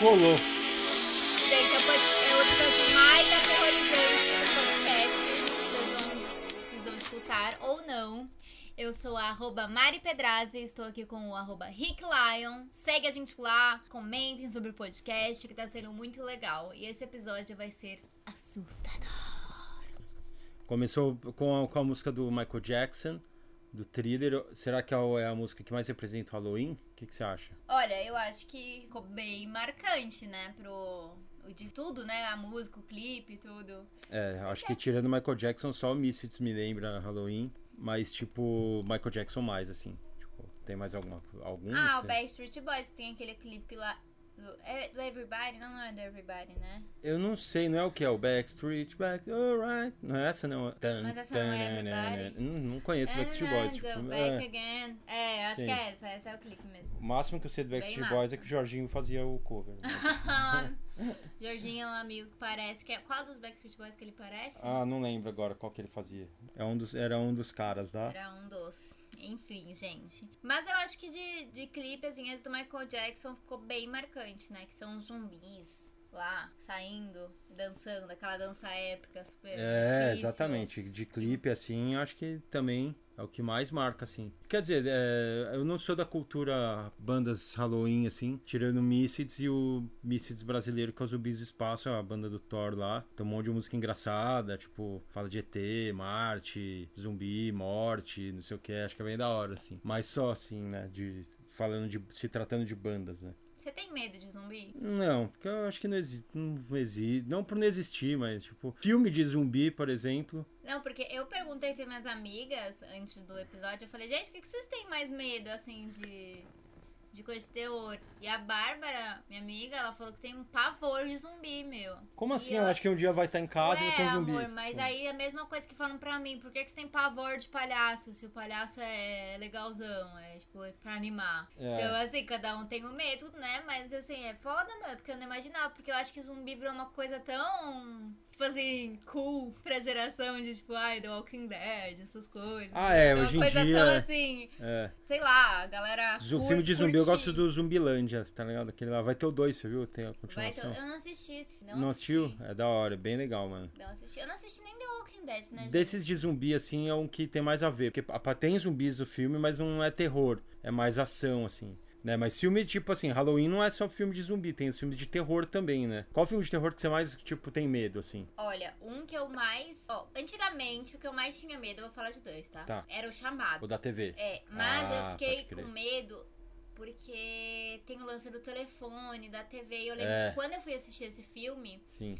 colou. Gente, é o episódio mais aterrorizante do podcast. Vocês vão, vocês vão escutar ou não. Eu sou a arroba Mari Pedrazzi, estou aqui com o arroba Rick Lion. Segue a gente lá, comentem sobre o podcast, que tá sendo muito legal. E esse episódio vai ser assustador. Começou com a, com a música do Michael Jackson, do Thriller. Será que é a- é a música que mais representa o Halloween? O que, que você acha? Olha, eu acho que ficou bem marcante, né, pro... De tudo, né? A música, o clipe, tudo. É, acho que tirando Michael Jackson, só o Misfits me lembra Halloween. Mas, tipo, Michael Jackson mais, assim. Tipo, tem mais alguma, algum? Ah, o Backstreet Boys tem aquele clipe lá do, é do Everybody, não, não é do Everybody, né? Eu não sei, não é o que é o Backstreet, Back, alright. Não é essa, não. Tan, Mas essa não é tan, Everybody? Não, não conheço Backstreet Boys. Tipo, then back é. again. É, acho Sim. que é essa, essa é o clipe mesmo. O máximo que eu sei do Bem Backstreet Boys é que o Jorginho fazia o cover. Jorginho é um amigo que parece que é. Qual dos Backstreet Boys que ele parece? ah, não lembro agora qual que ele fazia. É um dos, era um dos caras, tá? Era um dos. Enfim, gente. Mas eu acho que de, de clipe, assim, esse do Michael Jackson ficou bem marcante, né? Que são os zumbis lá, saindo, dançando, aquela dança épica, super É, difícil. exatamente. De clipe, assim, acho que também é o que mais marca, assim. Quer dizer, é, eu não sou da cultura bandas Halloween, assim, tirando Misfits e o Misfits brasileiro, que é o Zumbis do Espaço, a banda do Thor lá. Tem um monte de música engraçada, tipo, fala de ET, Marte, zumbi, morte, não sei o que, acho que é bem da hora, assim. Mas só, assim, né, de... Falando de... se tratando de bandas, né? Você tem medo de zumbi? Não, porque eu acho que não existe. Não existe. Não por não existir, mas, tipo, filme de zumbi, por exemplo. Não, porque eu perguntei para minhas amigas antes do episódio, eu falei, gente, o que que vocês têm mais medo, assim, de, de coisa de terror? E a Bárbara, minha amiga, ela falou que tem um pavor de zumbi, meu. Como assim? E Ela acha que um dia vai estar em casa e vai ter Ué, um zumbi. amor, mas aí é a mesma coisa que falam pra mim, por que, que você tem pavor de palhaço, se o palhaço é legalzão, é tipo, é pra animar. É. Então, assim, cada um tem o medo, né? Mas assim, é foda, mano, porque eu não imaginava, porque eu acho que zumbi virou uma coisa tão, tipo assim, cool pra geração de, tipo, ai, The Walking Dead, essas coisas. Ah, é, Então, hoje em uma coisa dia, tão é. assim, É. sei lá, a galera. O filme de zumbi eu curtir. gosto do Zumbilândia, tá ligado? Aquele lá. Vai ter o dois, você viu? Tem a Vai ter- continuação. Eu não assisti esse filme. Não, assistiu? É da hora, é bem legal, mano. Não assisti. Eu não assisti nem The Walking Dead, né, gente? Desses de zumbi, assim, é um que tem mais a ver. Porque tem zumbis no filme, mas não é terror. É mais ação, assim. Né? Mas filme, tipo assim, Halloween não é só filme de zumbi, tem os filmes de terror também, né? Qual filme de terror que você mais, tipo, tem medo, assim? Olha, um que eu mais. Ó, antigamente, o que eu mais tinha medo, eu vou falar de dois, tá? Tá. Era o chamado. O da TV. É, mas Ah, eu fiquei com medo porque tem o lance do telefone, da TV. E eu lembro É. que quando eu fui assistir esse filme. Sim.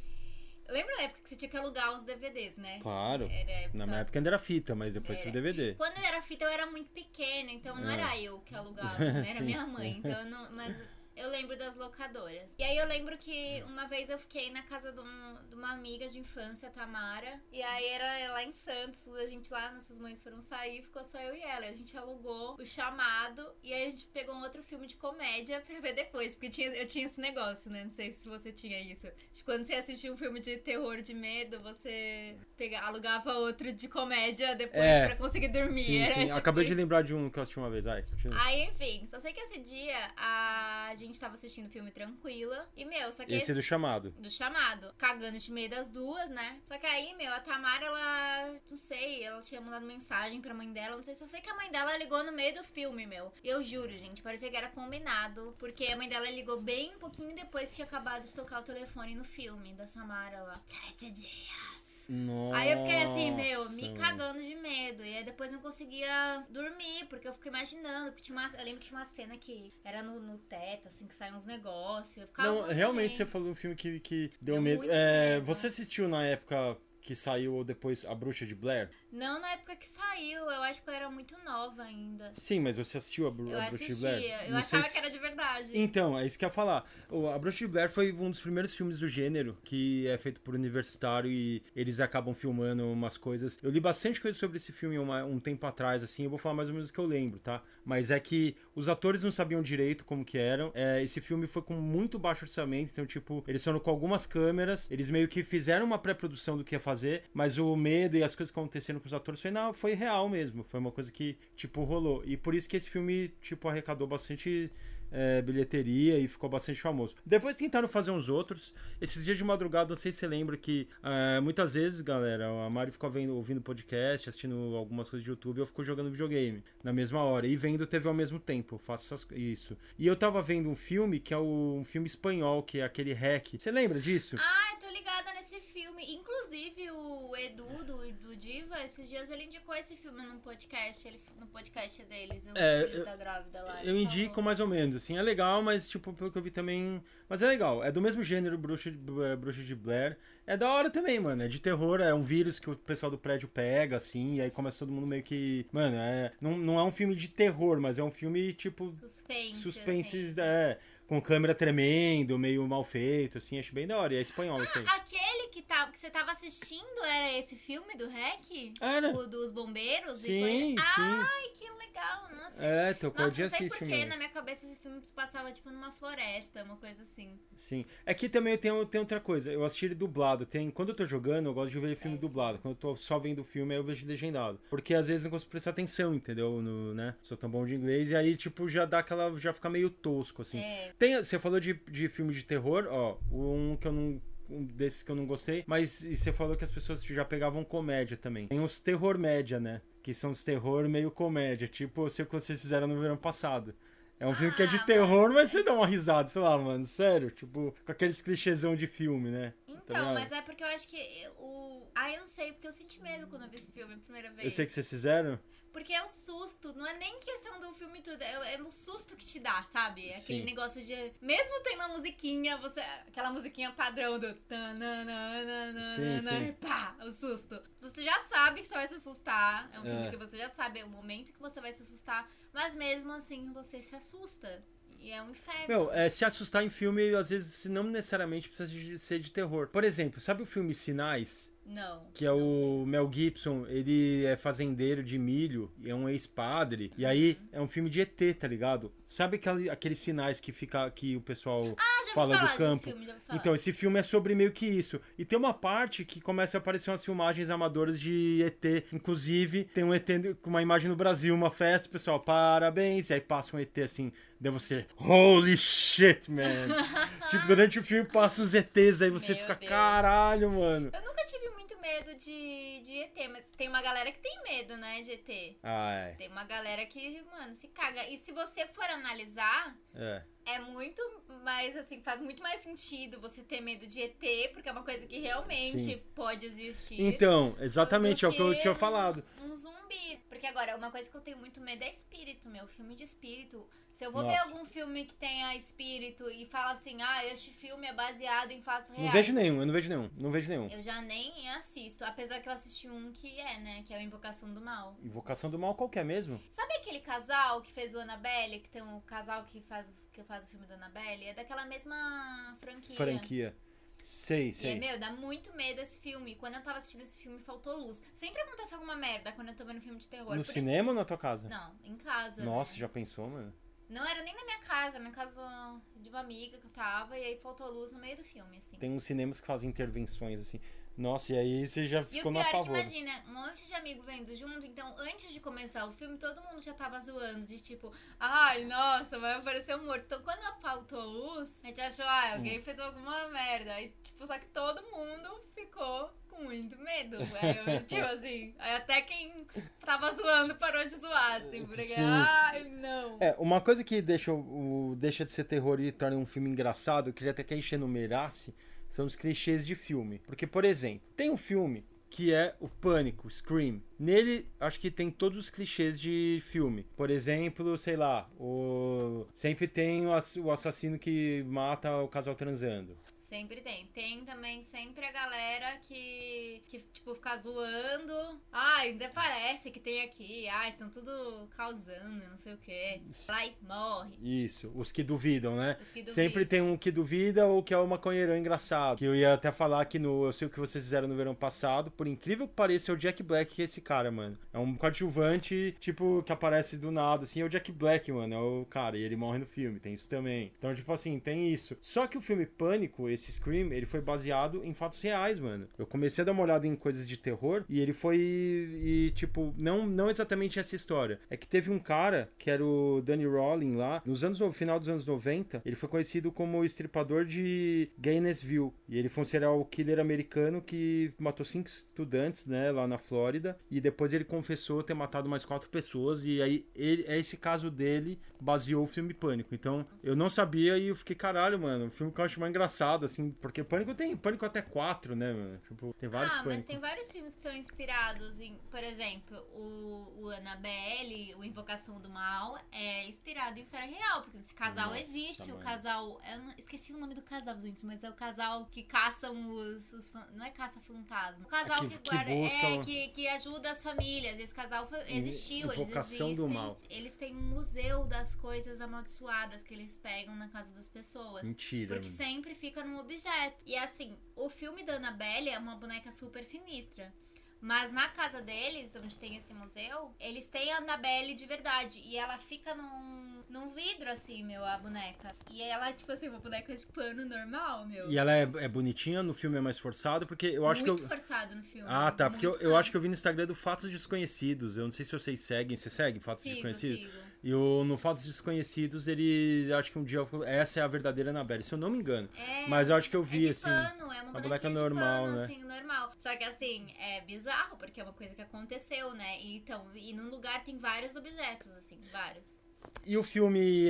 Lembra da época que você tinha que alugar os DVDs, né? Claro. A época- Na minha época ainda era fita, mas depois Era. foi DVD. Quando eu era fita, eu era muito pequena, então não É. era eu que alugava, né? era Sim, minha mãe. Então eu não. Mas eu lembro das locadoras. E aí eu lembro que uma vez eu fiquei na casa de, um- de uma amiga de infância, Tamara. E aí era lá em Santos, a gente lá, nossas mães foram sair, ficou só eu e ela. E a gente alugou o chamado e aí a gente pegou um outro filme de comédia pra ver depois. Porque tinha, eu tinha esse negócio, né? Não sei se você tinha isso. De quando você assistia um filme de terror, de medo, você pega, alugava outro de comédia depois É. pra conseguir dormir. Sim, sim. tipo, Acabei de lembrar de um que eu assisti uma vez. Ai, continua. Aí, enfim, só sei que esse dia a gente tava assistindo o filme tranquila. E, meu, só que Esse é do chamado. do chamado, cagando de meio das duas, né? Só que aí, meu, a Tamara, ela, não sei, ela tinha mandado mensagem pra mãe dela, não sei, só sei que a mãe dela ligou no meio do filme, meu. E eu juro, gente, parecia que era combinado, porque a mãe dela ligou bem um pouquinho depois que tinha acabado de tocar o telefone no filme da Samara lá. Sete dias. Nossa. Aí eu fiquei assim, meu, me cagando de medo. E aí depois não conseguia dormir, porque eu fiquei imaginando. Que tinha uma, eu lembro que tinha uma cena que era no, no teto, assim, que saiu uns negócios. Não, realmente medo. você falou um filme que, que deu, Deu medo. É, medo. Você assistiu na época que saiu ou depois A Bruxa de Blair? Não na época que saiu, eu acho que eu era muito nova ainda. Sim, mas você assistiu A, Bru Eu a Bruxa de assistia, Blair? eu Não sei achava se- que era de verdade. Então, é isso que eu ia falar. O- A Bruxa de Blair foi um dos primeiros filmes do gênero que é feito por universitário e eles acabam filmando umas coisas. Eu li bastante coisa sobre esse filme uma- um tempo atrás, assim, eu vou falar mais ou menos o que eu lembro, tá? Mas é que os atores não sabiam direito como que eram. É, esse filme foi com muito baixo orçamento, então, tipo, eles foram com algumas câmeras, eles meio que fizeram uma pré-produção do que ia fazer, mas o medo e as coisas que aconteceram com os atores foi, não, foi real mesmo. Foi uma coisa que, tipo, rolou. E por isso que esse filme, tipo, arrecadou bastante é, bilheteria e ficou bastante famoso. Depois tentaram fazer uns outros. Esses dias de madrugada, não sei se você lembra que é, muitas vezes, galera, a Mari ficou vendo, ouvindo podcast, assistindo algumas coisas de YouTube, eu fico jogando videogame na mesma hora e vendo TV ao mesmo tempo. Eu faço isso. E eu tava vendo um filme que é o, um filme espanhol, que é aquele Hack. Você lembra disso? Ah, tô ligada nesse filme. Inclusive, o Edu do, do Diva, esses dias ele indicou esse filme num podcast, ele, no podcast deles, o É, Filhos eu- da Grávida lá. Eu indico falou. mais ou menos, assim, é legal, mas tipo, pelo que eu vi também. Mas é legal, é do mesmo gênero Bruxa de, é, Bruxa de Blair. É da hora também, mano. É de terror, é um vírus que o pessoal do prédio pega, assim, e aí começa todo mundo meio que. Mano, é. Não, não é um filme de terror, mas é um filme, tipo. Suspense. Suspenses, assim. é. Com câmera tremendo, meio mal feito, assim, acho bem da hora. E é espanhol isso aí. Aquele que, tá, que você tava assistindo era esse filme do REC? Era. O dos bombeiros? e Sim, coisa? sim. Ai, que legal, nossa. É, tocou Nossa, de não sei porquê, mesmo. na minha cabeça esse filme se passava tipo numa floresta, uma coisa assim. Sim. Aqui também tem, tem outra coisa. Eu assisti ele dublado. Tem, quando eu tô jogando, eu gosto de ver filme É, dublado. Quando eu tô só vendo o filme, aí eu vejo legendado. Porque às vezes não consigo prestar atenção, entendeu? No, né? Sou tão bom de inglês. E aí, tipo, já dá aquela. Já fica meio tosco, assim. É. Tem, você falou de, de filme de terror, ó. Um que eu não. Um desses que eu não gostei. Mas e você falou que as pessoas já pegavam comédia também. Tem os terror média, né? Que são os terror meio comédia. Tipo, eu sei o que vocês fizeram no verão passado. É um filme que é de Ah, terror, mas você dá uma risada, sei lá, mano. Sério, tipo, com aqueles clichêzão de filme, né? Tá Então, mas é porque eu acho que o. Ah, eu não sei, porque eu senti medo quando eu vi esse filme a primeira vez. Eu sei que vocês fizeram. Porque é o susto, não é nem questão do filme tudo, é, é o susto que te dá, sabe? Aquele Sim. negócio de. Mesmo tendo a musiquinha, você. Aquela musiquinha padrão do. Sim, sim. Pá, o susto. Você já sabe que você vai se assustar. É um filme É. que você já sabe o momento que você vai se assustar. Mas mesmo assim, você se assusta. E é um inferno. Meu, é, se assustar em filme, às vezes, não necessariamente precisa de- ser de terror. Por exemplo, sabe o filme Sinais? Não. Que é o Mel Gibson, ele é fazendeiro de milho e é um ex-padre. E aí é um filme de ET, tá ligado? Sabe aquele, aqueles sinais que fica que o pessoal Ah, fala do campo? filme. Então, esse filme é sobre meio que isso. E tem uma parte que começa a aparecer umas filmagens amadoras de ET. Inclusive, tem um ET com uma imagem no Brasil, uma festa, o pessoal, parabéns. E aí passa um ET assim, daí você, holy shit, man. tipo, durante o filme passa os ETs, aí você Meu fica, Deus. caralho, mano. Eu nunca medo de, de ET, mas tem uma galera que tem medo, né, de ET. Ai, Tem uma galera que, mano, se caga. E se você for analisar, é. é muito mais, assim, faz muito mais sentido você ter medo de ET, porque é uma coisa que realmente Sim. pode existir. Então, exatamente, é o que eu tinha falado. Um zumbi. Porque agora, uma coisa que eu tenho muito medo é espírito, meu. Filme de espírito. Se eu vou ver Nossa. algum filme que tenha espírito e fala assim, ah, este filme é baseado em fatos reais. Não vejo nenhum, eu não vejo nenhum, não vejo nenhum. Eu já nem assisto, apesar que eu assisti um que é, né? Que é o Invocação do Mal. Invocação do Mal qualquer mesmo? Sabe aquele casal que fez o Annabelle? Que tem um casal que faz, o- que faz o filme da Annabelle? É daquela mesma franquia. Franquia. Sei, E é, sei. meu, dá muito medo esse filme. Quando eu tava assistindo esse filme, faltou luz. Sempre acontece alguma merda quando eu tô vendo filme de terror. No Por cinema ou na tua casa? Isso... Não, em casa. Nossa, né? já pensou, mano? Não era nem na minha casa, era na casa de uma amiga que eu tava. E aí faltou luz no meio do filme, assim. Tem uns cinemas que fazem intervenções assim. Nossa, e aí você já E o ficou pior na é que imagina, um monte de amigo vendo junto, então antes de começar o filme, todo mundo já tava zoando, de tipo, ai, nossa, vai aparecer um morto. Então quando faltou luz, a gente achou, ah, alguém Hum. fez alguma merda. Aí, tipo, só que todo mundo ficou com muito medo. Aí eu, tipo assim, até quem tava zoando parou de zoar, assim, porque, Sim. ai, não. É, uma coisa que deixa, o, deixa de ser terror e torna um filme engraçado, eu queria até que a gente enumerasse, são os clichês de filme. Porque, por exemplo, tem um filme que é o Pânico, Scream. Nele, acho que tem todos os clichês de filme. Por exemplo, sei lá, o... sempre tem o ass- o assassino que mata o casal transando. Sempre tem. Tem também sempre a galera que, que tipo, fica zoando. Ah, ainda parece que tem aqui. Ah, estão tudo causando, não sei o quê. Lá e morre. Isso, os que duvidam, né? Os que duvidam. Sempre tem um que duvida ou que é o maconheirão engraçado. Que eu ia até falar que no Eu Sei O Que Vocês Fizeram no Verão Passado, por incrível que pareça, é o Jack Black que é esse cara, mano. É um coadjuvante, tipo, que aparece do nada, assim, é o Jack Black, mano. É o cara, e ele morre no filme, tem isso também. Então, tipo assim, tem isso. Só que o filme Pânico, esse esse Scream, ele foi baseado em fatos reais, mano. Eu comecei a dar uma olhada em coisas de terror e ele foi. E, tipo, não, não exatamente essa história. É que teve um cara, que era o Danny Rowling lá, nos anos, no final dos anos 90, ele foi conhecido como o estripador de Gainesville. E ele foi um serial killer americano que matou cinco estudantes, né, lá na Flórida. E depois ele confessou ter matado mais quatro pessoas. E aí, ele, é esse caso dele baseou o filme Pânico. Então, eu não sabia e eu fiquei, caralho, mano. O filme que eu acho mais engraçado, assim, porque Pânico tem Pânico até quatro, né, mano? Tipo, tem vários Ah, mas Pânico. tem vários filmes que são inspirados em, por exemplo, o, o Annabelle, o Invocação do Mal, é inspirado em história real, porque esse casal Nossa, existe, o mano. casal, eu não- esqueci o nome do casal, gente, mas é o casal que caçam os, os não é caça fantasma, o casal É que, que- que guarda, busca é, o- que, que ajuda as famílias, esse casal foi- existiu, eles Invocação do existem, Mal. eles têm um museu das coisas amaldiçoadas que eles pegam na casa das pessoas. Mentira, Porque mano. sempre fica num objeto. E assim, o filme da Annabelle é uma boneca super sinistra. Mas na casa deles, onde tem esse museu, eles têm a Annabelle de verdade. E ela fica num, num vidro, assim, meu, a boneca. E ela, tipo assim, uma boneca de pano normal, meu. E ela é, é bonitinha, no filme é mais forçado, porque eu acho muito que eu. forçado no filme. Ah, tá. Porque eu, muito eu acho que eu vi no Instagram do Fatos Desconhecidos. Eu não sei se vocês seguem. Você segue Fatos Sigo, Desconhecidos? sigo. E o, no Fatos Desconhecidos, ele. Acho que um dia. Essa é a verdadeira Annabelle, se eu não me engano. É, Mas eu acho que eu é vi, de assim. pano, é uma, boneca normal, pano, né? assim, normal. Só que assim, é bizarro, porque é uma coisa que aconteceu, né? E, então, e num lugar tem vários objetos, assim, vários. E o filme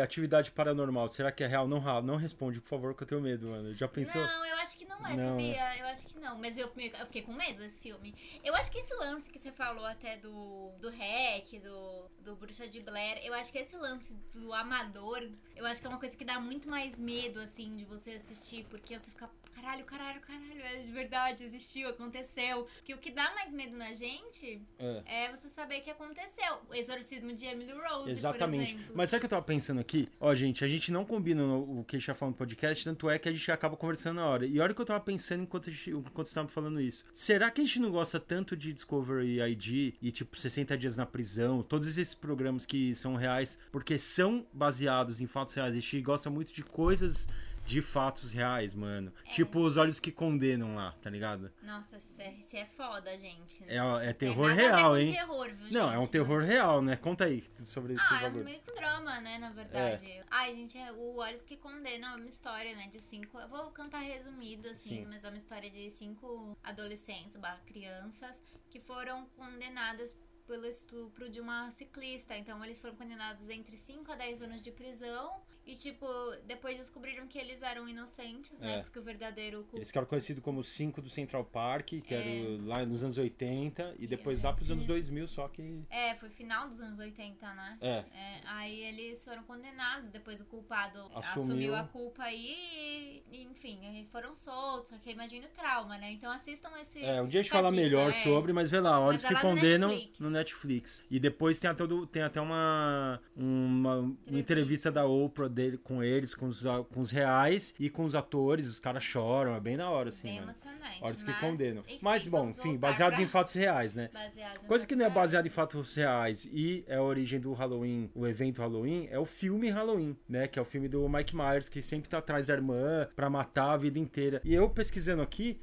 Atividade Paranormal, será que é real? Não, não responde, por favor, que eu tenho medo, mano. Já pensou? Não, eu acho que não é, Não, sabia? Eu acho que não. Mas eu, eu fiquei com medo desse filme. Eu acho que esse lance que você falou até do, do Hack, do, do Bruxa de Blair, eu acho que esse lance do amador, eu acho que é uma coisa que dá muito mais medo, assim, de você assistir, porque você fica, caralho, caralho, caralho, é de verdade, existiu, aconteceu. Porque o que dá mais medo na gente É. é você saber que aconteceu. O exorcismo de Emily Rose, por Exatamente. Mas sabe o que eu tava pensando aqui? Ó, gente, a gente não combina o que a gente tá falando no podcast, tanto é que a gente acaba conversando na hora. E olha o que eu tava pensando enquanto, a gente, enquanto você tava falando isso. Será que a gente não gosta tanto de Discovery ID e, tipo, 60 dias na prisão, todos esses programas que são reais, porque são baseados em fatos reais? A gente gosta muito de coisas de fatos reais, mano. Tipo os olhos que condenam lá, tá ligado? Nossa, isso é, isso é foda, gente. É, é terror ver real, hein? terror, viu, Não, é um gente? terror real, né? Conta aí sobre esse Ah, é bagulho. meio que drama, né, na verdade. Ai, gente, é o Olhos que Condenam é uma história, né, de cinco... Eu vou cantar resumido, assim, Sim. mas é uma história de cinco adolescentes, barra crianças, que foram condenadas pelo estupro de uma ciclista. Então, eles foram condenados entre 5 a 10 anos de prisão. E, tipo, depois descobriram que eles eram inocentes, né? É. Porque o verdadeiro culpado... Eles ficaram conhecidos como 5 do Central Park, que É. era lá nos anos 80, e depois é, lá pros anos é. 2000, só que. É, foi final dos anos 80, né? É. É, aí eles foram condenados, depois o culpado Assumiu. assumiu, a culpa aí e, enfim, aí foram soltos. Só que imagina o trauma, né? Então assistam esse. É, um dia a gente fala melhor é. sobre, mas vê lá, Olhos é que lá no Condenam Netflix. no Netflix. E depois tem até, tem até uma, uma, uma Entrevista. da Oprah dele, com eles, com os, com os reais e com os atores, os caras choram, é bem da hora, assim, Bem emocionante. Olhos que condenam. enfim, Mas, bom, enfim, baseados pra- em fatos reais, né? Baseado Coisa que não é baseada em fatos reais e é a origem do Halloween, o evento Halloween, é o filme Halloween, né? Que é o filme do Mike Myers, que sempre tá atrás da irmã pra matar a vida inteira. E eu pesquisando aqui,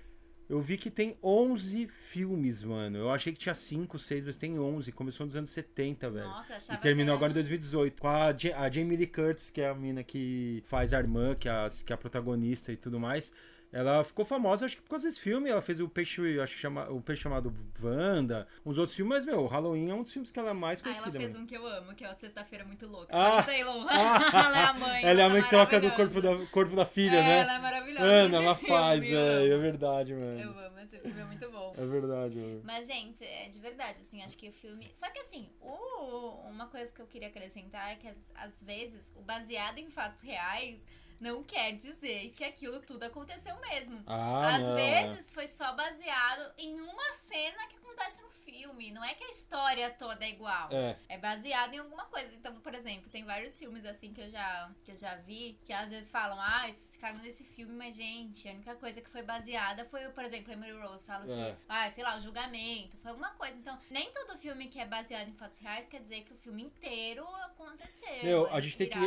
eu vi que tem 11 filmes, mano. Eu achei que tinha 5, 6, mas tem 11. Começou nos anos 70, velho. Nossa, eu E achava terminou até- agora em 2018 com a, Ja- a Jamie Lee Curtis, que é a mina que faz a irmã, que é a, que é a protagonista e tudo mais. Ela ficou famosa, acho que por causa desse filme. Ela fez o Peixe, acho que chama, o Peixe chamado Wanda, uns outros filmes, mas, meu, o Halloween é um dos filmes que ela é mais Ah, ela conhecida. fez mano. um que eu amo, que é o Sexta-feira Muito Louca. Ah! Sei. Ah! ela é a mãe. Ela é a mãe que troca do corpo da, corpo da filha, é, né? Ela é maravilhosa. Ana, ela filme, faz. É amo. verdade, mano. Eu amo, esse filme é muito bom. É verdade, mano. Mas, gente, é de verdade, assim, acho que o filme. Só que assim, o... uma coisa que eu queria acrescentar é que às vezes o baseado em fatos reais não quer dizer que aquilo tudo aconteceu mesmo. Ah, Às não, é. vezes foi só baseado em uma cena que acontece no filme. Não é que a história toda é igual. É. É baseado em alguma coisa. Então, por exemplo, tem vários filmes assim que eu já, que eu já vi, que às vezes falam, ah, vocês cagam nesse filme, mas gente, a única coisa que foi baseada foi, por exemplo, Emily Rose fala É. que, ah, sei lá, o julgamento, foi alguma coisa. Então, nem todo filme que é baseado em fatos reais quer dizer que o filme inteiro aconteceu. Meu, é a gente tem que-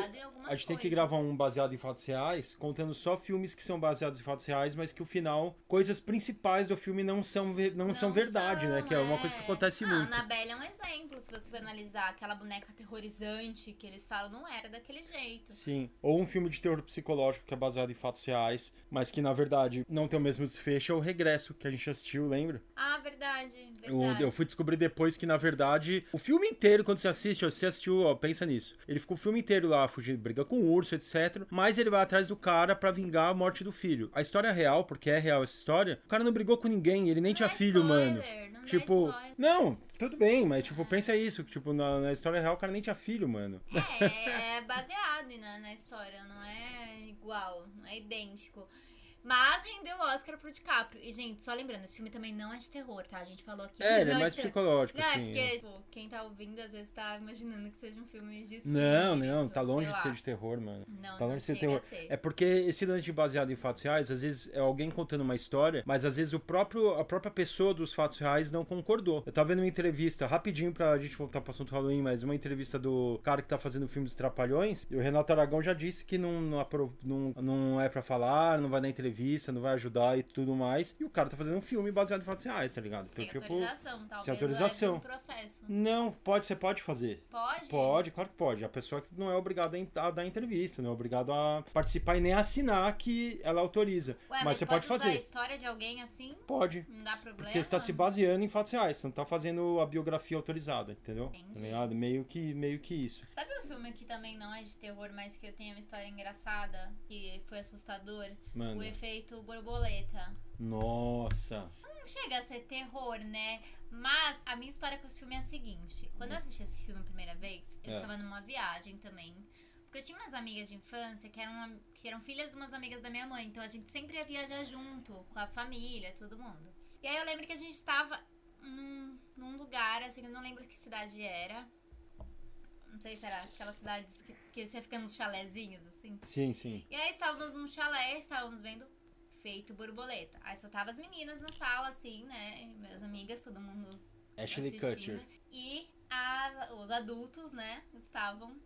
A gente tem que gravar um baseado em fatos fatos reais, contando só filmes que são baseados em fatos reais, mas que o final, coisas principais do filme não são, ve- não são verdade, né? Que é uma coisa que acontece ah, muito. Annabelle é um exemplo, se você for analisar. Aquela boneca aterrorizante que eles falam não era daquele jeito. Sim. Ou um filme de terror psicológico que é baseado em fatos reais, mas que na verdade não tem o mesmo desfecho, é o Regresso, que a gente assistiu, lembra? Ah, verdade, Eu, verdade. eu fui descobrir depois que, na verdade, o filme inteiro, quando você assiste, ó, você assistiu, ó, pensa nisso. Ele ficou o filme inteiro lá, fugindo, briga com o urso, etc. Mas ele vai atrás do cara pra vingar a morte do filho. A história é real, porque é real essa história, o cara não brigou com ninguém, ele nem Não tinha dá filho, spoiler, mano. não Tipo, spoiler. não, tudo bem, mas tipo, pensa isso, tipo, na, na história real o cara nem tinha filho, mano. É, é baseado na, na história, não é igual, não é idêntico. Mas rendeu o Oscar pro DiCaprio. E, gente, só lembrando, esse filme também não é de terror, tá? A gente falou aqui. É, ele é não mais psicológico, Não, é assim. porque, é. tipo, quem tá ouvindo às vezes tá imaginando que seja um filme de espírito. Não, não, tá longe de ser de terror, mano. Não, Tá não longe de ser terror. ser. É porque esse lance baseado em fatos reais, às vezes é alguém contando uma história, mas às vezes o próprio, a própria pessoa dos fatos reais não concordou. Eu tava vendo uma entrevista, rapidinho pra gente voltar pro assunto Halloween, mas uma entrevista do cara que tá fazendo o filme dos Trapalhões, e o Renato Aragão já disse que não, não, não, não é pra falar, não vai dar entrevista, não vai ajudar e tudo mais. E o cara tá fazendo um filme baseado em fatos reais, tá ligado? Sem Então, tipo, autorização, talvez. sem autorização. leve um processo. não, pode, você pode fazer. Pode? Pode, claro que pode. A pessoa que não é obrigada a dar entrevista, não é obrigada a participar e nem assinar que ela autoriza. Ué, mas, mas você pode, pode usar a fazer. história de alguém assim? Pode. Não dá problema? Porque você tá se baseando em fatos reais, você não tá fazendo a biografia autorizada, entendeu? Entendi. Tá ligado? Meio que, meio que isso. Sabe um filme que também não é de terror, mas que eu tenho uma história engraçada? Que foi assustador? Mano. O efeito borboleta. Nossa. Não chega a ser terror, né? Mas a minha história com esse filme é a seguinte: quando eu assisti esse filme a primeira vez, eu É. estava numa viagem também. Porque eu tinha umas amigas de infância que eram, que eram filhas de umas amigas da minha mãe. Então a gente sempre ia viajar junto, com a família, todo mundo. E aí eu lembro que a gente estava num, num lugar, assim, eu não lembro que cidade era. Não sei se era aquelas cidades que, que você fica nos chalézinhos, assim. Sim, sim. E aí estávamos num chalé, estávamos vendo feito borboleta. Aí só tava as meninas na sala, assim, né? Minhas amigas, todo mundo Ashley assistindo. Kutcher. E as- os adultos, né, estavam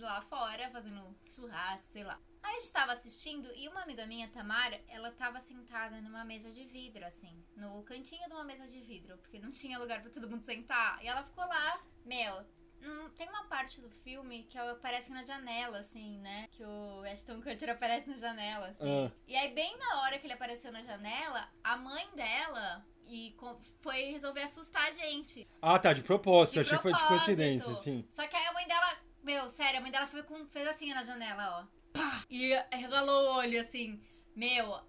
lá fora fazendo churrasco, sei lá. Aí a gente tava assistindo e uma amiga minha, Tamara, ela tava sentada numa mesa de vidro, assim, no cantinho de uma mesa de vidro, porque não tinha lugar pra todo mundo sentar. E ela ficou lá, meu. Hum, Tem uma parte do filme que aparece na janela, assim, né? Que o Ashton Kutcher aparece na janela, assim. Ah. E aí, bem na hora que ele apareceu na janela, a mãe dela e foi resolver assustar a gente. Ah, tá, de propósito. De Achei que foi de propósito. coincidência, sim. Só que aí a mãe dela, meu, sério, a mãe dela foi com, fez assim na janela, ó. Pá! E regalou o olho, assim. Meu,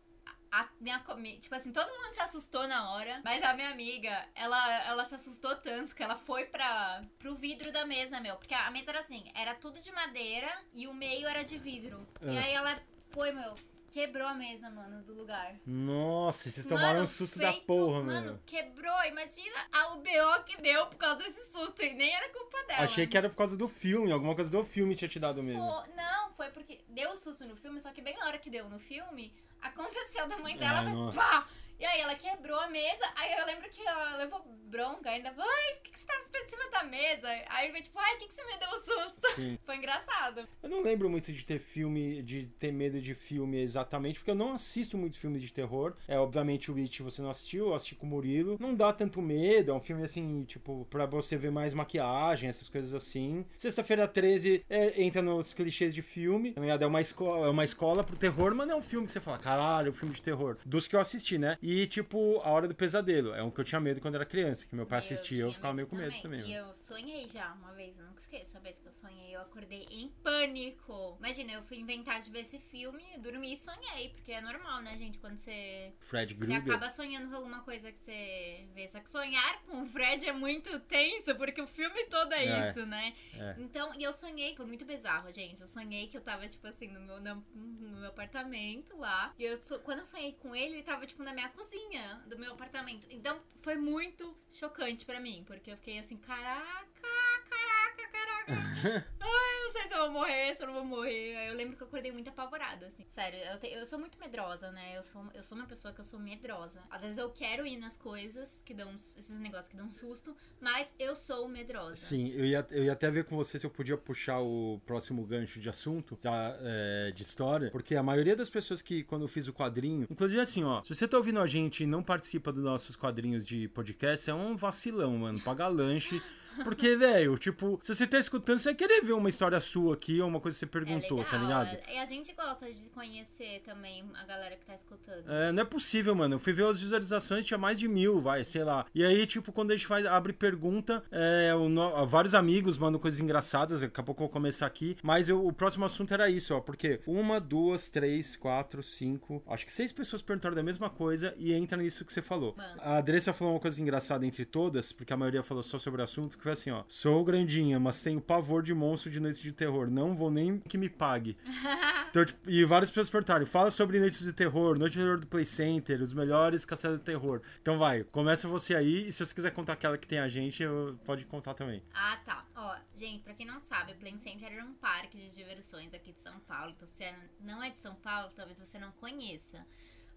a, minha Tipo assim, todo mundo se assustou na hora. Mas a minha amiga, ela, ela se assustou tanto que ela foi pra, pro vidro da mesa, meu. Porque a mesa era assim, era tudo de madeira e o meio era de vidro. E Ah. aí ela foi, meu, quebrou a mesa, mano, do lugar. Nossa, vocês tomaram um susto da feito- porra, mano. mano. quebrou. Imagina a UBO que deu por causa desse susto. E nem era culpa dela. Achei que era por causa do filme, alguma coisa do filme tinha te dado mesmo. Fo- Não, foi porque deu susto no filme, só que bem na hora que deu no filme, aconteceu da mãe dela, Ai, nossa. pá! E aí ela quebrou a mesa, aí eu lembro que ela levou bronca ainda. Ai, o que, que você tá cima da mesa? Aí veio tipo, ai, o que, que você me deu um susto? Sim. Foi engraçado. Eu não lembro muito de ter filme, de ter medo de filme exatamente, porque eu não assisto muito filmes de terror. É, obviamente o It você não assistiu, eu assisti com o Murilo. Não dá tanto medo, é um filme assim, tipo, pra você ver mais maquiagem, essas coisas assim. Sexta-feira 13 é, entra nos clichês de filme. É uma escola, é uma escola pro terror, mas não é um filme que você fala, caralho, é um filme de terror. Dos que eu assisti, né? E tipo, A Hora do Pesadelo. É um que eu tinha medo quando era criança, que meu pai assistia, eu, ficava meio com medo também. E né? Sonhei já uma vez, eu nunca esqueço. A vez que eu sonhei, eu acordei em pânico. Imagina, eu fui inventar de ver esse filme, dormi e sonhei, porque é normal, né, gente? Quando você Fred Você Krueger. acaba sonhando com alguma coisa que você vê. Só que sonhar com o Fred é muito tenso, porque o filme todo é, É, isso, né? é. Então, e eu sonhei, foi muito bizarro, gente. Eu sonhei que eu tava, tipo assim, no meu, no meu apartamento lá. E eu, quando eu sonhei com ele, ele tava, tipo, na minha cozinha do meu apartamento. Então, foi muito chocante pra mim, porque eu fiquei assim, caraca, caraca, caraca. Ai, não sei se eu vou morrer, se eu não vou morrer. Eu lembro que eu acordei muito apavorada, assim. Sério, eu, te- eu sou muito medrosa, né? Eu sou, eu sou uma pessoa que eu sou medrosa. Às vezes eu quero ir nas coisas que dão, esses negócios que dão susto, mas eu sou medrosa. Sim, eu ia, eu ia até ver com você se eu podia puxar o próximo gancho de assunto, tá, é, de história, porque a maioria das pessoas que, quando eu fiz o quadrinho, inclusive assim, ó, se você tá ouvindo a gente e não participa dos nossos quadrinhos de podcast, é um vacilão, mano, pagar lanche. Porque, velho, tipo, se você tá escutando, você vai querer ver uma história sua aqui ou uma coisa que você É perguntou, legal, tá ligado? é- E a gente gosta de conhecer também a galera que tá escutando. É, não é possível, mano. Eu fui ver as visualizações, tinha mais de mil, vai, sei lá. E aí, tipo, quando a gente faz, abre pergunta, é, o no- vários amigos mandam coisas engraçadas, daqui a pouco eu vou começar aqui. Mas eu- o próximo assunto era isso, ó. Porque uma, duas, três, quatro, cinco. Acho que seis pessoas perguntaram da mesma coisa e entra nisso que você falou. Mano. A Adressa falou uma coisa engraçada entre todas, porque a maioria falou só sobre o assunto, que foi assim, ó. Sou grandinha, mas tenho pavor de monstro de noites de terror. Não vou nem que me pague. Então, tipo, e várias pessoas perguntaram: fala sobre Noites de Terror, Noite de Terror do Play Center, os melhores castelos de terror. Então vai, começa você aí, e se você quiser contar aquela que tem a gente, eu, pode contar também. Ah, tá. Ó, gente, pra quem não sabe, o Play Center era um parque de diversões aqui de São Paulo. Então, se é- não é de São Paulo, talvez você não conheça.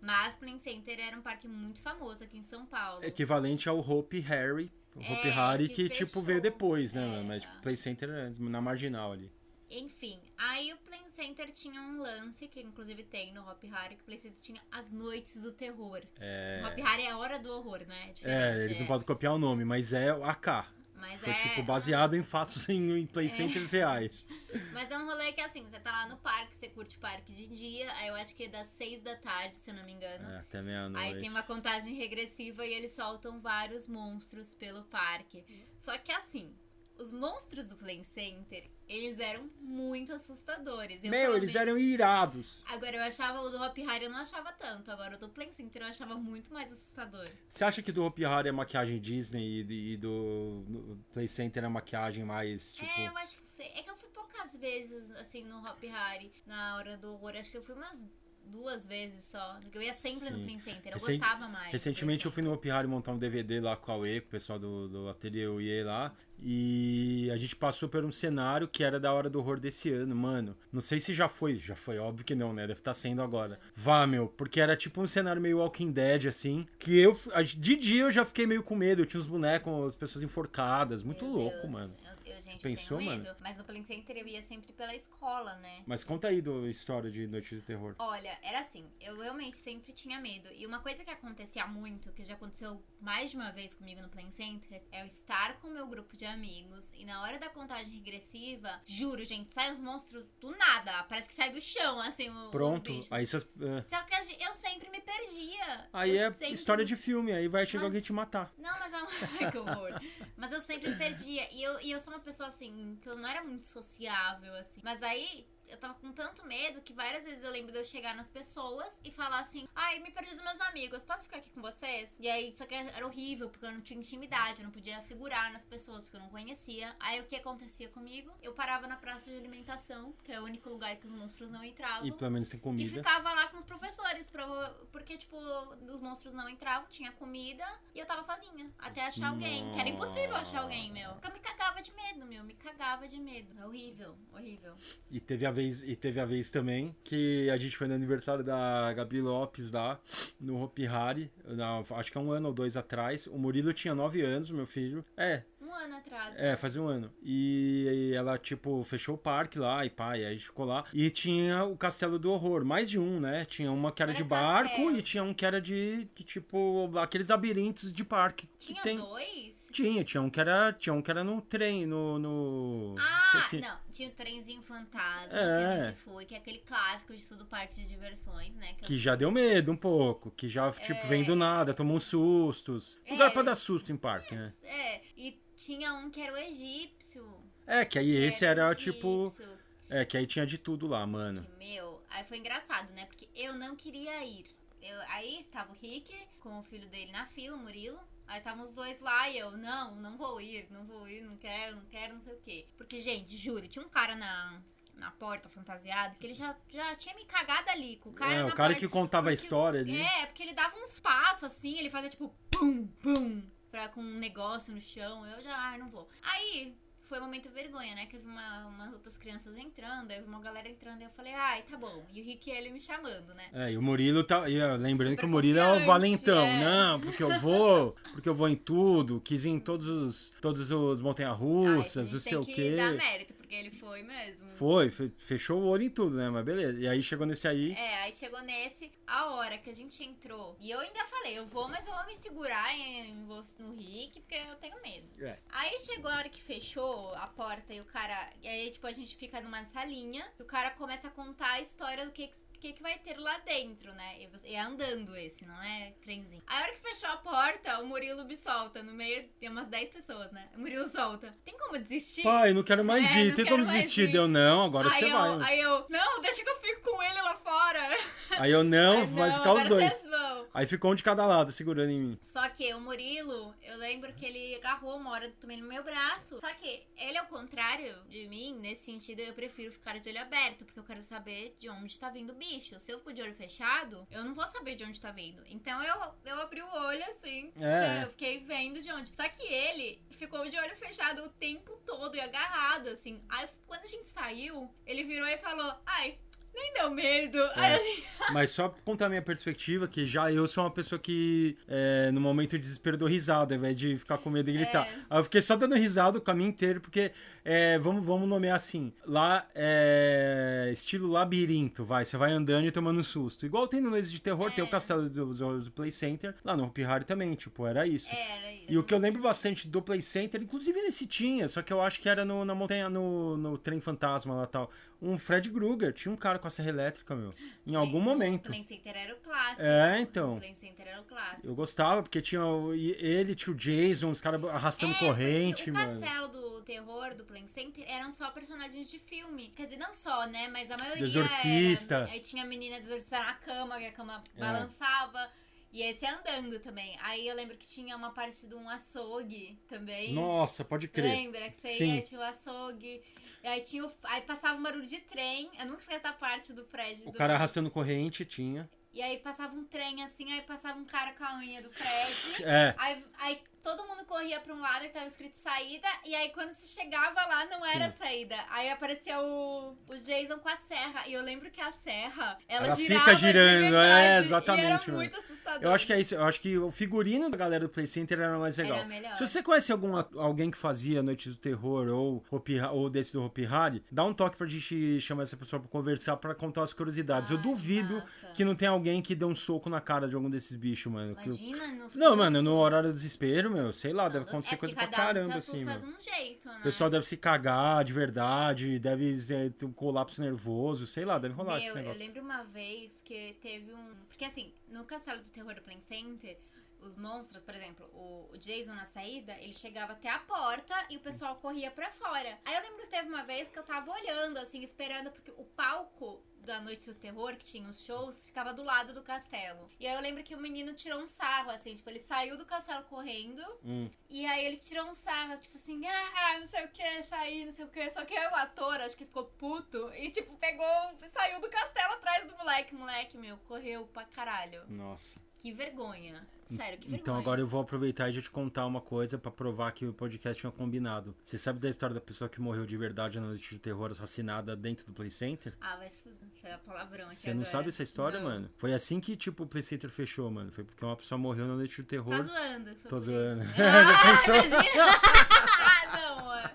Mas o Play Center era um parque muito famoso aqui em São Paulo. Equivalente ao Hope Harry. O É, Hope Harry que que, tipo, veio depois, né? É. Mas tipo, Play Center antes, na marginal ali. Enfim, aí o Play Center tinha um lance, que inclusive tem no Hop Harry, que o Play Center tinha as noites do terror. É. O Hop Harry é a hora do horror, né? É. É, eles não podem copiar o nome, mas é AK. Mas Foi, é... tipo, baseado em fatos em, em Play Centers reais. Mas é um rolê que assim, você tá lá no parque, você curte parque de dia, aí eu acho que é das seis da tarde, se eu não me engano. É, até meia-noite. Aí tem uma contagem regressiva e eles soltam vários monstros pelo parque. Só que assim, os monstros do Play Center, eles eram muito assustadores. Eu, Meu, eles menos- eram irados. Agora eu achava o do Hop Harry, eu não achava tanto. Agora o do Play Center eu achava muito mais assustador. Você acha que do Hopi Hari é maquiagem Disney e, e do no Play Center é maquiagem mais, tipo... É, eu acho que sei. É que eu fui poucas vezes, assim, no Hop Harry, na hora do horror. Acho que eu fui umas duas vezes só. Eu ia sempre no Sim. Play Center. Eu Recen- gostava mais. Recentemente eu fui no Hopi Hari montar um DVD lá com a UE, com o pessoal do, do ateliê UE lá. E a gente passou por um cenário que era da hora do horror desse ano, mano. Não sei se já foi, já foi, óbvio que não, né? Deve estar sendo agora. Vá, meu, porque era tipo um cenário meio Walking Dead, assim. Que eu, a- de dia eu já fiquei meio com medo. Eu tinha uns bonecos, as pessoas enforcadas. Muito Meu louco, Deus, mano. Eu, eu, gente, Pensou, mano? medo. Mas no Play Center eu ia sempre pela escola, né? Mas conta aí do história de Noite de Terror. Olha, era assim, eu realmente sempre tinha medo. E uma coisa que acontecia muito, que já aconteceu mais de uma vez comigo no Play Center, é eu estar com o meu grupo de amigos e na hora da contagem regressiva, juro, gente, sai os monstros do nada. Parece que sai do chão, assim, o, Pronto, aí vocês. é. Só que eu sempre me perdia. Aí Eu é sempre história de filme, aí vai chegar Mas- alguém te matar. não, mas é um... Ai, que horror. Mas eu sempre perdia. E eu, e eu sou uma pessoa, assim, que eu não era muito sociável, assim. Mas aí, eu tava com tanto medo que várias vezes eu lembro de eu chegar nas pessoas e falar assim: Ai, me perdi dos meus amigos, posso ficar aqui com vocês? E aí, só que era horrível, porque eu não tinha intimidade, eu não podia segurar nas pessoas, porque eu não conhecia. Aí, o que acontecia comigo? Eu parava na praça de alimentação, que é o único lugar que os monstros não entravam. E pelo menos tem E comida. ficava lá com os professores, pra- porque, tipo, os monstros não entravam, tinha comida e eu tava sozinha. Até achar alguém. Que era impossível achar alguém, meu. Porque eu me cagava de medo, meu. Me cagava de medo. É horrível, horrível. E teve a vez, e teve a vez também que a gente foi no aniversário da Gabi Lopes lá no Hopi Hari, na- acho que é um ano ou dois atrás. O Murilo tinha nove anos, meu filho. É, Um ano atrás. é, fazia um ano. E, ela, tipo, fechou o parque lá e pai, aí a gente ficou lá. E tinha o Castelo do Horror, mais de um, né? Tinha uma que era, Era de barco castelo. e tinha um que era de, de, tipo, aqueles labirintos de parque. que Tinha tem... dois? Tinha, tinha um que era, tinha um que era no trem, no... no... Ah, Esqueci. não. Tinha o trenzinho fantasma que É. a gente foi, que é aquele clássico de tudo parque de diversões, né? Que eu- Que já deu medo um pouco, que já, tipo, vem do nada, tomou sustos. É. Lugar pra dar susto em parque, né? É, e tinha um que era o egípcio. É, que aí que esse era, tipo. egípcio. É, que aí tinha de tudo lá, mano. Que, meu, aí foi engraçado, né? Porque eu não queria ir. Eu, aí estava o Rick com o filho dele na fila, o Murilo. Aí estavam os dois lá e eu, não, não vou ir, não vou ir, não quero, não quero, não sei o quê. Porque, gente, juro, tinha um cara na, na porta fantasiado que ele já, já tinha me cagado ali, com o cara é, o cara porta. que contava a Porque- história ali. É, porque ele dava uns passos assim, ele fazia tipo pum, pum, pra, com um negócio no chão. Eu já, ah, não vou. Aí foi um momento vergonha, né? Que eu vi uma, umas outras crianças entrando, aí eu vi uma galera entrando e eu falei, ai, tá bom. E o Rick e ele me chamando, né? É, e o Murilo tá. E, lembrando Super que o Murilo é o valentão. é. Não, porque eu vou, porque eu vou em tudo, quis ir em todos os, todos os montanha-russas, não sei o quê. que dar mérito, porque ele foi mesmo. Foi, fe- fechou o olho em tudo, né? Mas beleza. E aí chegou nesse aí. É, aí chegou nesse, a hora que a gente entrou. E eu ainda falei, eu vou, mas eu vou me segurar em, no Rick, porque eu tenho medo. É. Aí chegou a hora que fechou a porta e o cara. E aí, tipo, a gente fica numa salinha e o cara começa a contar a história do que. que que, que vai ter lá dentro, né? E, você- e é andando esse, não é trenzinho. A hora que fechou a porta, o Murilo me solta no meio. Tem umas 10 pessoas, né? O Murilo solta. Tem como desistir? Pai, não quero mais É, ir. Tem como desistir? ir. Deu não, agora aí, você eu, vai. aí eu, não, deixa que eu fico com ele lá fora. Aí eu não, Aí, vai não, ficar os dois. Aí ficou um de cada lado, segurando em mim. Só que o Murilo, eu lembro que ele agarrou uma hora também no meu braço. Só que ele, ao contrário de mim, nesse sentido, eu prefiro ficar de olho aberto, porque eu quero saber de onde tá vindo o bicho. Se eu fico de olho fechado, eu não vou saber de onde tá vindo. Então eu, eu abri o olho assim, É. né, eu fiquei vendo de onde. Só que ele ficou de olho fechado o tempo todo e agarrado, assim. Aí quando a gente saiu, ele virou e falou: Ai, nem deu medo. Gente Mas só pra contar a minha perspectiva, que já eu sou uma pessoa que, é, no momento de desespero, dou risada, ao invés de ficar com medo e gritar. É. Aí eu fiquei só dando risada o caminho inteiro, porque, é, vamos, vamos nomear assim, lá é estilo labirinto, vai, você vai andando e tomando susto. Igual tem no Noites de Terror, tem o É. castelo do, do, do Play Center, lá no Hopi Hari também, tipo, era isso. Era isso. E o que eu lembro bastante do Play Center, inclusive nesse tinha, só que eu acho que era no, na montanha, no, no trem fantasma lá tal. Um Fred Krueger, tinha um cara com a serra elétrica, meu. Em algum O momento. Play Center era o clássico. É, então. O Play Center era o clássico. Eu gostava, porque tinha o- ele, tinha o Jason, os caras arrastando É, corrente, porque mano. O castelo do terror do Play Center eram só personagens de filme. Quer dizer, não só, né? Mas a maioria. Exorcista. Era, aí tinha a menina exorcista na cama, que a cama É. balançava. E esse andando também. Aí eu lembro que tinha uma parte de um açougue também. Nossa, pode crer. Lembra que você Sim. ia, tinha o açougue. E aí tinha o, Aí passava um barulho de trem. Eu nunca esqueço da parte do Fred. O do- cara arrastando corrente tinha. E aí passava um trem assim, aí passava um cara com a unha do Fred. É. Aí, aí todo mundo corria pra um lado que tava escrito saída, e aí quando se chegava lá não era Sim. saída. Aí aparecia o, o Jason com a serra. E eu lembro que a serra, ela, Ela girava fica girando, é, verdade, exatamente, E era mano. muito assustador. Eu acho que é isso. Eu acho que o figurino da galera do Play Center era mais legal. Era melhor. Se você conhece algum, alguém que fazia Noite do Terror ou, Hopi, ou desse do Hopi Hari, dá um toque pra gente chamar essa pessoa pra conversar, pra contar as curiosidades. Eu Ai, duvido massa. que não tem alguém que dê um soco na cara de algum desses bichos, mano. Imagina no Não, mano, no horário do desespero, meu, sei lá, deve acontecer é coisa pra um caramba, se assim, meu. de um jeito, né? O pessoal deve se cagar de verdade, deve é, ter um colapso nervoso, sei lá, deve rolar Meu, eu lembro uma vez que teve um. Porque assim, no Castelo do Terror do Play Center, os monstros, por exemplo, o, o Jason na saída, ele chegava até a porta e o pessoal corria pra fora. Aí eu lembro que teve uma vez que eu tava olhando, assim, esperando, porque o palco da Noite do Terror, que tinha os shows, ficava do lado do castelo. E aí eu lembro que o menino tirou um sarro, assim, tipo, ele saiu do castelo correndo. Hum. E aí ele tirou um sarro, tipo assim, ah, não sei o que, sair, não sei o que. Só que o ator, acho que ficou puto e, tipo, pegou, saiu do castelo atrás do moleque. Moleque, meu, correu pra caralho. Nossa. Que vergonha. Sério, que vergonha. Então agora eu vou aproveitar e já te contar uma coisa pra provar que o podcast tinha combinado. Você sabe da história da pessoa que morreu de verdade na noite do terror assassinada dentro do Play Center? Ah, vai se fuder. Foi a palavrão aqui Você não agora. sabe essa história, Não. mano? Foi assim que, tipo, o Play Center fechou, mano. Foi porque uma pessoa morreu na noite do terror. Tá zoando. Foi Tô zoando. isso. Já Ah, pensou? imagina. ah, não, mano.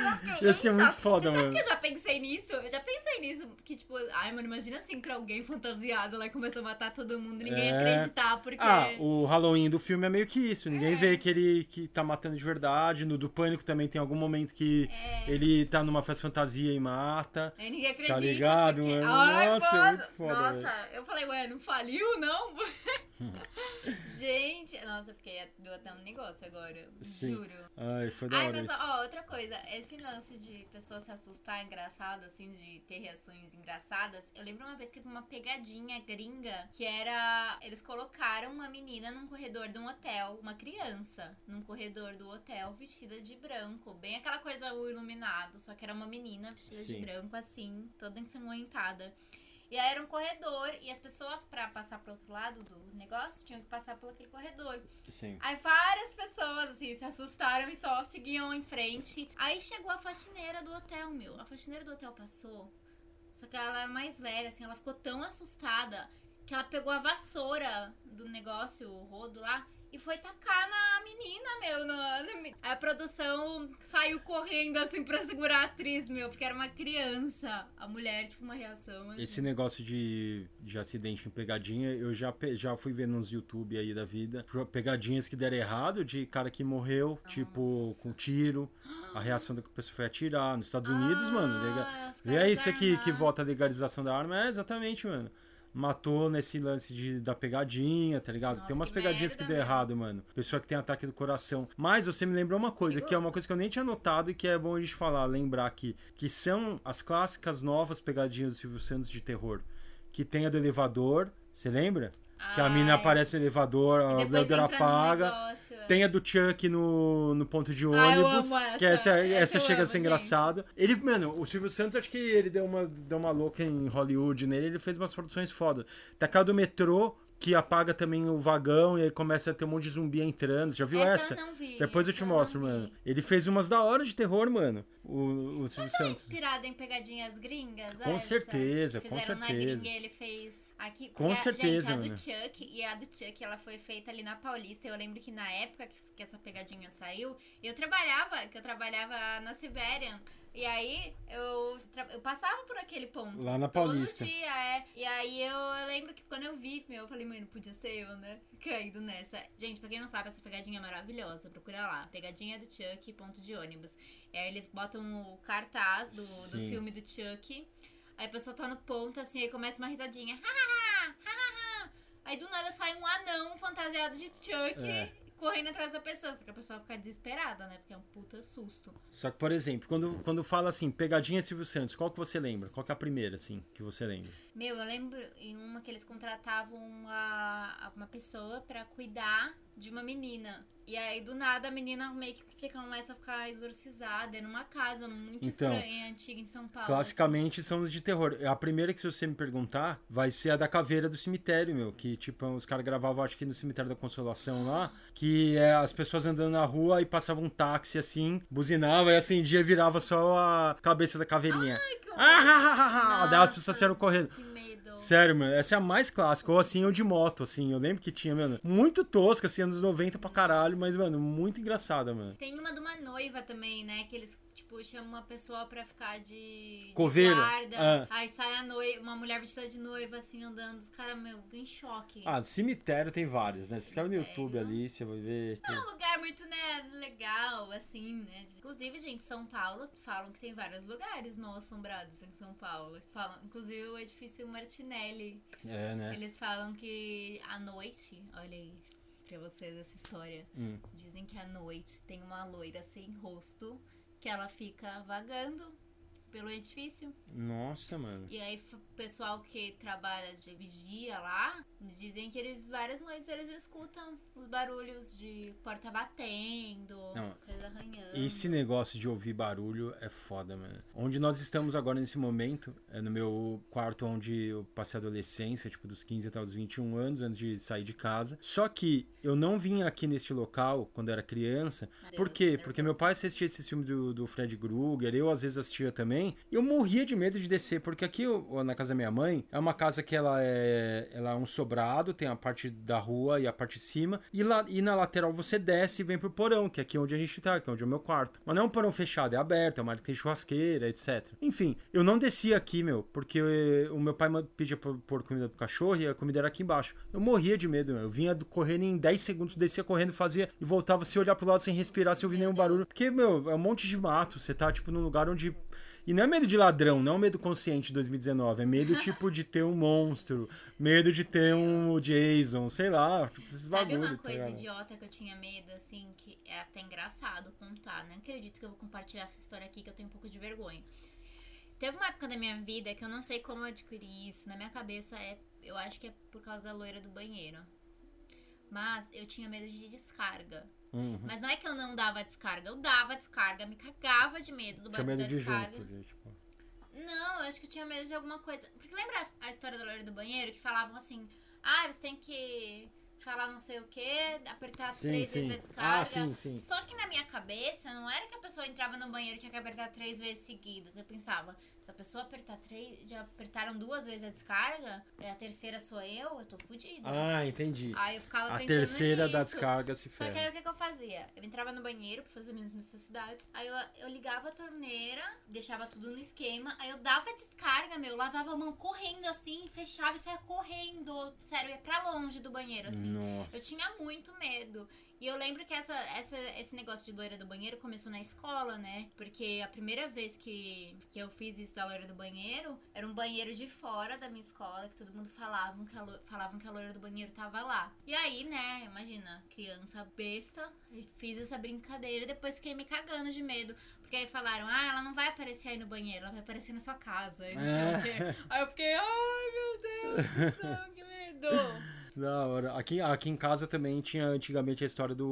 Mano, eu fiquei Ia ser em muito foda, Você sabe mano. que eu já pensei nisso? Eu já pensei nisso. Que, tipo, ai, mano, imagina assim que alguém fantasiado lá começou a matar todo mundo. Ninguém É. acreditar, porque. Ah, o Halloween do filme é meio que isso. Ninguém É. vê que ele que tá matando de verdade. No do Pânico também tem algum momento que É. ele tá numa festa fantasia e mata. Aí ninguém acredita. ligado, porque... mano? Ai, Nossa, é mano. muito foda, Nossa, eu falei, ué, não faliu, não? Gente, nossa, eu fiquei. Deu até um negócio agora. Sim. Juro. Ai, foi da Ai, hora mas isso. ó, outra coisa, esse lance de pessoa se assustar engraçado, assim, de ter reações engraçadas. Eu lembro uma vez que vi uma pegadinha gringa que era. Eles colocaram uma menina num corredor de um hotel, uma criança, num corredor do hotel, vestida de branco. Bem aquela coisa o iluminado, só que era uma menina vestida Sim. de branco, assim, toda ensanguentada. E aí era um corredor e as pessoas, pra passar pro outro lado do negócio, tinham que passar por aquele corredor. Sim. Aí várias pessoas, assim, se assustaram e só seguiam em frente. Aí chegou a faxineira do hotel, meu. A faxineira do hotel passou. Só que ela é mais velha, assim, ela ficou tão assustada que ela pegou a vassoura do negócio, o rodo lá, e foi tacar na menina, meu. No, no- a produção saiu correndo, assim, pra segurar a atriz, meu, porque era uma criança. A mulher, tipo, uma reação. assim. Esse negócio de, de acidente em pegadinha, eu já, já fui ver nos YouTube aí da vida. Pegadinhas que deram errado, de cara que morreu, tipo, Nossa. com tiro. A reação da pessoa foi atirar. Nos Estados Unidos, mano. lega- Ah, E é isso aqui que vota a legalização da arma. É, exatamente, mano. Matou nesse lance de, da pegadinha, tá ligado? Nossa, tem umas que pegadinhas que deu meu. errado, mano. Pessoa que tem ataque do coração. Mas você me lembrou uma coisa, que é uma coisa que eu nem tinha notado e que é bom a gente falar, lembrar aqui. Que são as clássicas novas pegadinhas do Silvio Santos de terror. Que tem a do elevador, você lembra? Que a mina Ai, aparece no elevador, a no apaga. é. Tem a do Chuck no, no ponto de Ah, ônibus. eu amo Que essa. essa, Essa essa chega a amo, ser gente. engraçado. Ele, mano, o Silvio Santos, acho que ele deu uma, deu uma louca em Hollywood nele. Ele fez umas produções foda. Tem aquela do metrô, que apaga também o vagão e aí começa a ter um monte de zumbi entrando. Já viu essa? eu não vi. Depois eu essa te mostro, mano. Ele fez umas da hora de terror, mano. O, o Silvio Tá Santos. inspirada em pegadinhas gringas? Com essa? certeza, com Fizeram na certeza. gringa e ele fez aqui. Com porque a- certeza, Gente, a do mano. Chuck, e a do Chuck, ela foi feita ali na Paulista. Eu lembro que na época que, que essa pegadinha saiu, eu trabalhava, que eu trabalhava na Sibéria. E aí, eu, eu passava por aquele ponto. Lá na todo Paulista. dia, é. E aí, eu, eu lembro que quando eu vi, meu, eu falei, mano, podia ser eu, né? Caído nessa. Gente, pra quem não sabe, essa pegadinha é maravilhosa. Procura lá. Pegadinha do Chuck, ponto de ônibus. E aí, eles botam o cartaz do, do filme do Chuck. Aí a pessoa tá no ponto, assim, aí começa uma risadinha. Ha, ha, ha, ha, ha, ha. Aí do nada sai um anão fantasiado de Chuck É. correndo atrás da pessoa. Só que a pessoa fica desesperada, né? Porque é um puta susto. Só que, por exemplo, quando, quando fala assim, pegadinha Silvio Santos, qual que você lembra? Qual que é a primeira, assim, que você lembra? Meu, eu lembro em uma que eles contratavam uma, uma pessoa pra cuidar de uma menina. E aí, do nada, a menina meio que fica, começa a ficar exorcizada. É numa casa muito Então, estranha, antiga em São Paulo. Classicamente são os de terror. A primeira que se você me perguntar vai ser a da caveira do cemitério, meu. Que tipo, os caras gravavam, acho que no cemitério da Consolação lá. Que é as pessoas andando na rua e passava um táxi assim, buzinava e acendia e virava só a cabeça da caveirinha. Ai, que horror. Ah, ah, ah, ah, ah. As Nossa, pessoas saíram correndo. Que medo. Sério, mano, essa é a mais clássica. Ou assim, ou de moto, assim. Eu lembro que tinha, mano, muito tosca, assim, anos 90 pra caralho, mas, mano, muito engraçada, mano. Tem uma de uma noiva também, né? Que eles, tipo, chamam uma pessoa pra ficar de, de guarda. Ah. Aí sai a noiva, uma mulher vestida de noiva, assim, andando. Os caras, meu, em choque. Ah, cemitério tem vários, né? Você escreve no. YouTube ali, você vai ver. É um lugar muito, né, legal, assim, né? Inclusive, gente, São Paulo, falam que tem vários lugares mal assombrados em São Paulo. Falam, inclusive o edifício Martinelli. É, né? Eles falam que à noite, olha aí pra vocês essa história. Hum. Dizem que à noite tem uma loira sem rosto que ela fica vagando pelo edifício. Nossa, mano. E aí o pessoal que trabalha de vigia lá dizem que eles várias noites eles escutam os barulhos de porta batendo, Não. coisa arranhando. Esse negócio de ouvir barulho é foda, mano. Onde nós estamos agora nesse momento, é no meu quarto onde eu passei a adolescência, tipo dos 15 até os 21 anos, antes de sair de casa. Só que eu não vim aqui neste local quando era criança. Meu Por Deus, quê? nervoso. Porque meu pai assistia esses filmes do, do Fred Krueger, eu às vezes assistia também. E eu morria de medo de descer, porque aqui eu- na casa da minha mãe é uma casa que ela é, ela é um sobrado, tem a parte da rua e a parte de cima. E, lá, e na lateral você desce e vem pro porão, que é aqui onde a gente tá, que é onde é o meu quarto. Mas não é um porão fechado, é aberto, é uma área que tem churrasqueira, etc. Enfim, eu não descia aqui, meu, porque o meu pai pedia pra pôr comida pro cachorro e a comida era aqui embaixo. Eu morria de medo, meu. Eu vinha do- correndo em 10 segundos, descia correndo, fazia e voltava sem olhar pro lado, sem respirar, sem ouvir nenhum barulho. Porque, meu, é um monte de mato. Você tá, tipo, num lugar onde. E não é medo de ladrão, não é um medo consciente de 2019. É medo, tipo, de ter um monstro. Medo de ter um Jason, sei lá. Tipo, esses Sabe bagulho. uma tá coisa ligado? idiota que eu tinha medo, assim, que é até engraçado contar, né? Acredito que eu vou compartilhar essa história aqui, que eu tenho um pouco de vergonha. Teve uma época da minha vida que eu não sei como eu adquiri isso. Na minha cabeça, é, eu acho que é por causa da loira do banheiro. Mas eu tinha medo de descarga. Uhum. Mas não é que eu não dava descarga, eu dava descarga, me cagava de medo do barulho da de descarga. junto. de, tipo, Não, eu acho que eu tinha medo de alguma coisa. Porque lembra a história da loira do banheiro que falavam assim: ah, você tem que falar não sei o que, apertar Sim, três sim. vezes a descarga. Ah, sim, sim. Só que na minha cabeça não era que a pessoa entrava no banheiro e tinha que apertar três vezes seguidas. Eu pensava, se a pessoa apertar três, já apertaram duas vezes a descarga, é a terceira sou eu, eu tô fodida. Ah, entendi. Aí eu ficava A pensando terceira da nisso. descarga se Só que aí o que, que eu fazia? Eu entrava no banheiro pra fazer minhas necessidades, aí eu, eu ligava a torneira, deixava tudo no esquema, aí eu dava descarga, meu, lavava a mão correndo assim, fechava e saia correndo. Sério, ia pra longe do banheiro, assim. Nossa. Eu tinha muito medo. E eu lembro que essa, essa, esse negócio de loira do banheiro começou na escola, né? Porque a primeira vez que, que eu fiz isso da loira do banheiro, era um banheiro de fora da minha escola, que todo mundo falava que a, falavam que a loira do banheiro tava lá. E aí, né, imagina, criança besta, fiz essa brincadeira e depois fiquei me cagando de medo. Porque aí falaram, ah, ela não vai aparecer aí no banheiro, ela vai aparecer na sua casa. E não sei o quê. Aí eu fiquei, ai meu Deus do céu, que medo. Da hora. Aqui, aqui em casa também tinha antigamente a história do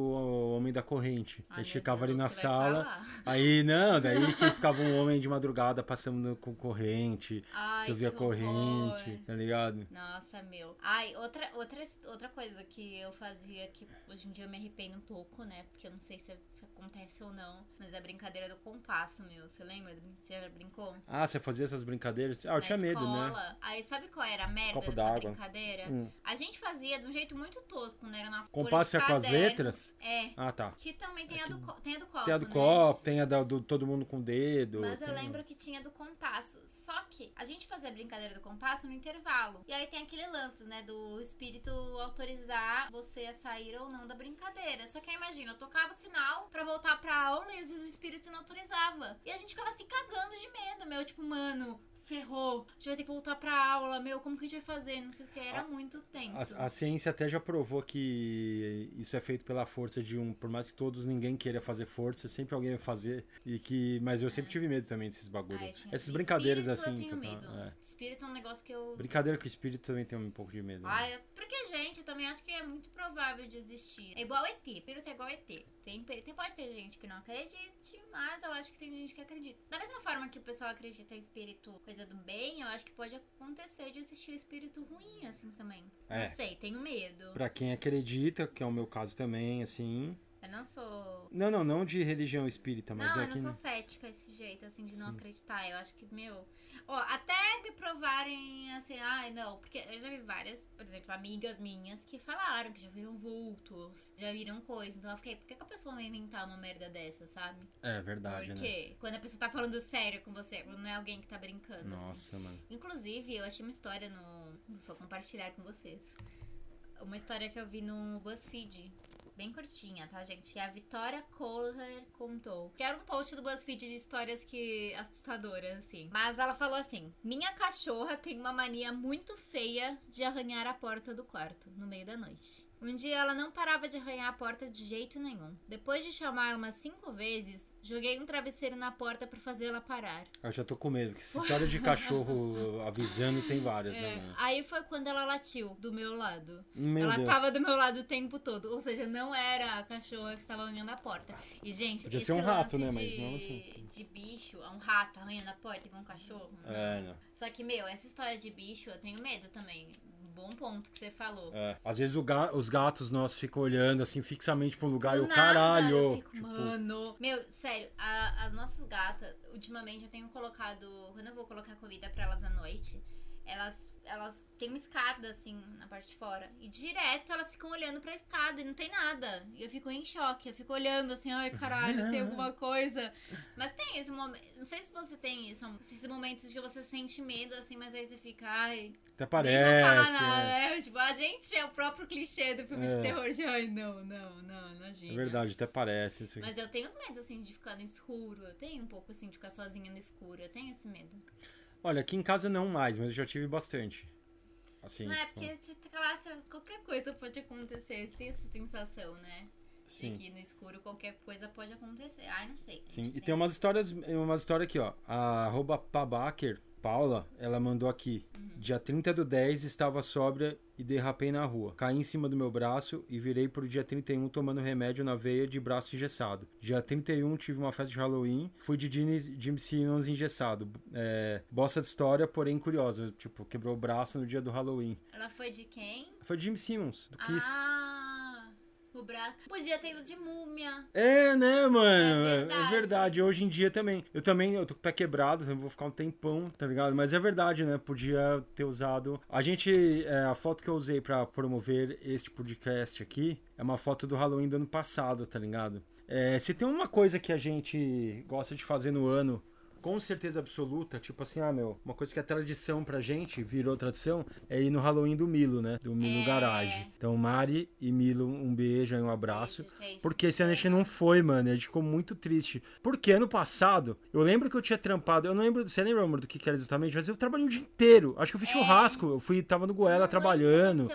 Homem da Corrente. Ai, Ele meu ficava ali Deus, na você vai sala. Aí, não, daí que ficava um homem de madrugada passando com corrente. Ai, Você via horror. corrente, tá ligado? Nossa, meu. Ai, outra, outra, outra coisa que eu fazia que hoje em dia eu me arrependo um pouco, né? Porque eu não sei se acontece ou não. Mas é a brincadeira do compasso, meu. Você lembra? Você já brincou? Ah, você fazia essas brincadeiras? Ah, eu Na tinha medo, né? escola. Aí sabe qual era a merda Copo dessa brincadeira? Hum. A gente fazia de um jeito muito tosco, né? Era na Compasso é com as letras? É. Ah, tá. Que também tem, a, do, co- tem a do copo, Tem a do né? copo, tem a da- do todo mundo com o dedo. Mas eu lembro que tinha do compasso. Só que a gente fazia a brincadeira do compasso no intervalo. E aí tem aquele lance, né? Do espírito autorizar você a sair ou não da brincadeira. Só que aí imagina, eu tocava o sinal pra voltar pra aula e às vezes o espírito não autorizava. E a gente ficava se cagando de medo, meu. Tipo, mano. Ferrou, a gente vai ter que voltar pra aula, meu, como que a gente vai fazer? Não sei o que, era muito tenso. A, a ciência até já provou que isso é feito pela força de um. Por mais que todos ninguém queira fazer força, sempre alguém vai fazer. E que. Mas eu sempre tive medo também desses bagulhos. Ah, Essas brincadeiras espírito assim. Eu tenho medo. é. Espírito é um negócio que eu Brincadeira com espírito também tem um pouco de medo. né? Ai, porque, gente, eu também acho que é muito provável de existir. É igual ET. Espírito é igual ET. Tem, tem, pode ter gente que não acredite, mas eu acho que tem gente que acredita. Da mesma forma que o pessoal acredita em espírito coisa do bem, eu acho que pode acontecer de existir espírito ruim, assim, também. É. Não sei, tenho medo. Pra quem acredita, que é o meu caso também, assim. Eu não sou. Não, não, não de religião espírita, mas Não, é eu não sou cética esse jeito, assim, de não Sim. acreditar. Eu acho que, meu. Ó, até me provarem assim, ai, não. Porque eu já vi várias, por exemplo, amigas minhas que falaram que já viram vultos, já viram coisas. Então eu fiquei, por que, que a pessoa vai inventar uma merda dessa, sabe? É verdade, Por né? quê? Quando a pessoa tá falando sério com você, não é alguém que tá brincando, assim. Nossa, mano. Inclusive, eu achei uma história no. Vou só compartilhar com vocês. Uma história que eu vi no BuzzFeed. Bem curtinha, tá, gente? Que a Vitória Kohler contou. Que era um post do BuzzFeed de histórias que. assustadoras, assim. Mas ela falou assim: Minha cachorra tem uma mania muito feia de arranhar a porta do quarto no meio da noite. Um dia ela não parava de arranhar a porta de jeito nenhum. Depois de chamar umas cinco vezes, joguei um travesseiro na porta pra fazê-la parar. Eu já tô com medo, porque essa história de cachorro avisando tem várias, né, É, mano? aí foi quando ela latiu do meu lado. Meu ela Deus. tava do meu lado o tempo todo. Ou seja, não era a cachorra que estava arranhando a porta. E, gente, Podia esse ser um rato, né? Mas de, não assim. de bicho, é um rato arranhando a porta igual um cachorro. não. É, não. Só que, meu, essa história de bicho, eu tenho medo também. Bom ponto que você falou. É. Às vezes ga- os gatos nossos ficam olhando assim fixamente um lugar e o caralho. Eu fico, tipo, mano. Meu, sério, a- as nossas gatas, ultimamente eu tenho colocado. Quando eu vou colocar comida pra elas à noite, elas, elas têm uma escada, assim, na parte de fora. E direto elas ficam olhando pra escada e não tem nada. E eu fico em choque. Eu fico olhando assim, ai caralho, tem alguma coisa. Mas tem esse momento. Não sei se você tem isso, esses momentos que você sente medo, assim, mas aí você fica, ai. até parece. é. né? Tipo, a gente é o próprio clichê do filme de É. terror de ai, não, não, não, imagina. É verdade, até parece. Aqui. Mas eu tenho os medos, assim, de ficar no escuro. Eu tenho um pouco, assim, de ficar sozinha no escuro. Eu tenho esse medo. Olha, aqui em casa não mais, mas eu já tive bastante. Assim. não é, tipo, porque você tá lá, qualquer coisa pode acontecer. Essa sensação, né? Sim. De que no escuro qualquer coisa pode acontecer. Ai, não sei. Sim, e tem umas histórias, umas histórias aqui, ó. A arroba Pabaker, Paula, ela mandou aqui. Dia 30 do 10 estava sóbria e derrapei na rua. Caí em cima do meu braço e virei pro dia 31 tomando remédio na veia de braço engessado. Dia 31 tive uma festa de Halloween, fui de Jimmy Simmons engessado. É, bosta de história, porém curiosa. Tipo, quebrou o braço no dia do Halloween. Ela foi de quem? Foi de Jimmy Simmons, do Kiss. Ah, o braço. Podia ter ido de múmia. É, né, mano? É É verdade. verdade. Hoje em dia também. Eu também, eu tô com o pé quebrado, eu vou ficar um tempão, tá ligado? Mas é verdade, né? Podia ter usado. A gente, é, a foto que eu usei pra promover este podcast aqui é uma foto do Halloween do ano passado, tá ligado? É, se tem uma coisa que a gente gosta de fazer no ano. Com certeza absoluta, tipo assim, ah, meu, uma coisa que é tradição pra gente, virou tradição, é ir no Halloween do Milo, né? Do Milo É. Garage. Então, Mari e Milo, um beijo e um abraço. Porque esse ano a gente não foi, mano. A gente ficou muito triste. Porque ano passado, eu lembro que eu tinha trampado. Eu não lembro. Você lembra, amor, do que, que era exatamente? Mas eu trabalhei o dia inteiro. Acho que eu fiz É. churrasco. Eu fui, tava no Goela Não trabalhando.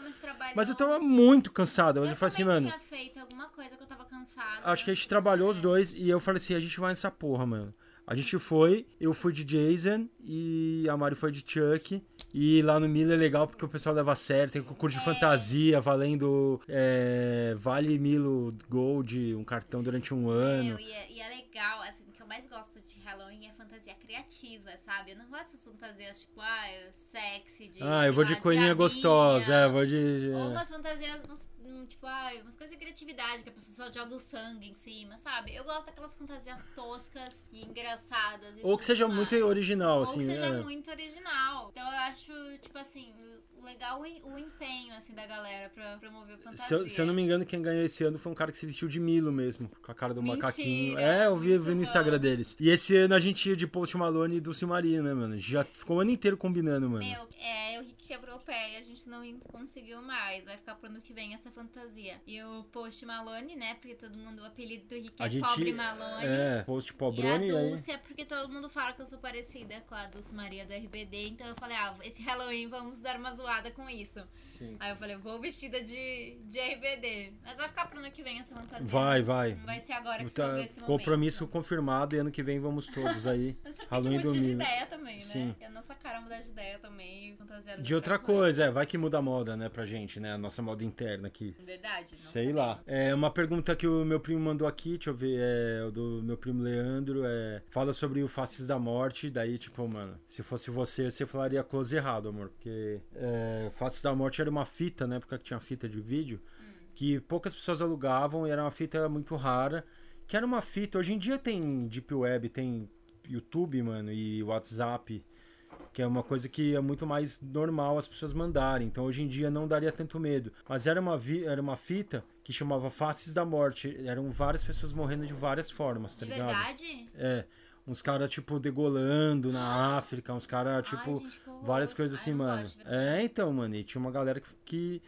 mas eu tava muito cansado. Mas eu, Eu falei assim, mano. tinha feito alguma coisa que eu tava cansada. Acho que a gente trabalhou os dois. E eu falei assim: a gente vai nessa porra, mano. A gente foi, eu fui de Jason e a Mari foi de Chuck. E lá no Milo é legal porque o pessoal leva a sério, tem concurso de É. fantasia, valendo é, Vale Milo Gold, um cartão durante um ano. Meu, e, é, e é legal, assim, o que eu mais gosto de Halloween é fantasia criativa, sabe? Eu não gosto dessas fantasias, tipo, ah, sexy, de. Ah, eu vou de coelhinha gostosa, é, vou de. Ou é. umas fantasias, uns, tipo, ah, umas coisas de criatividade, que a pessoa só joga o sangue em cima, sabe? Eu gosto daquelas fantasias toscas e engraçadas. E Ou que seja mais. muito original, Ou assim. que seja é. muito original. Então eu acho, tipo assim, legal o o empenho, assim, da galera pra promover fantasia. Se eu, se eu não me engano, quem ganhou esse ano foi um cara que se vestiu de Milo mesmo, com a cara do Mentira, macaquinho. É, eu vi, vi no. Instagram deles. E esse ano a gente ia de Post Malone e do Silmarino, né, mano? Já ficou o ano inteiro combinando, mano. Meu, é, o Rick quebrou o pé e a gente não conseguiu mais. Vai ficar pro ano que vem essa fantasia. E o Post Malone, né? Porque todo mundo, o apelido do Rick é gente- Pobre Malone. É, Post E Pobrone, a aí. Dulce é porque todo mundo fala que eu sou parecida com a Dulce Maria do RBD. Então eu falei, ah, esse Halloween vamos dar uma zoada com isso. Sim. Aí eu falei, vou vestida de, de RBD. Mas vai ficar pro ano que vem essa fantasia. Vai, vai. Não vai ser agora que você Tá, vai ver esse momento. compromisso confirmado e ano que vem vamos todos aí. Halloween mudar do de ideia também, né? Sim. E a nossa cara mudar de ideia também, fantasiada De outra coisa, é, vai que muda a moda, né, pra gente, né? A nossa moda interna aqui. Verdade, não Sei lá. sabemos. É uma pergunta que o meu primo mandou aqui, deixa eu ver, é o do meu primo Leandro, é fala sobre o Faces da Morte, daí tipo, mano, se fosse você, você falaria close errado, amor, porque é, Faces da Morte era uma fita, na época que tinha fita de vídeo, que poucas pessoas alugavam e era uma fita muito rara, que era uma fita, hoje em dia tem Deep Web, tem YouTube, mano, e WhatsApp, que é uma coisa que é muito mais normal as pessoas mandarem. Então hoje em dia não daria tanto medo. Mas era uma, vi- era uma fita que chamava Faces da Morte. Eram várias pessoas morrendo de várias formas, tá De ligado? verdade? É. Uns caras, tipo, degolando na África, uns caras, tipo, Ai, gente, várias coisas Ai, assim, não mano. gosto É, então, mano, e tinha uma galera que, que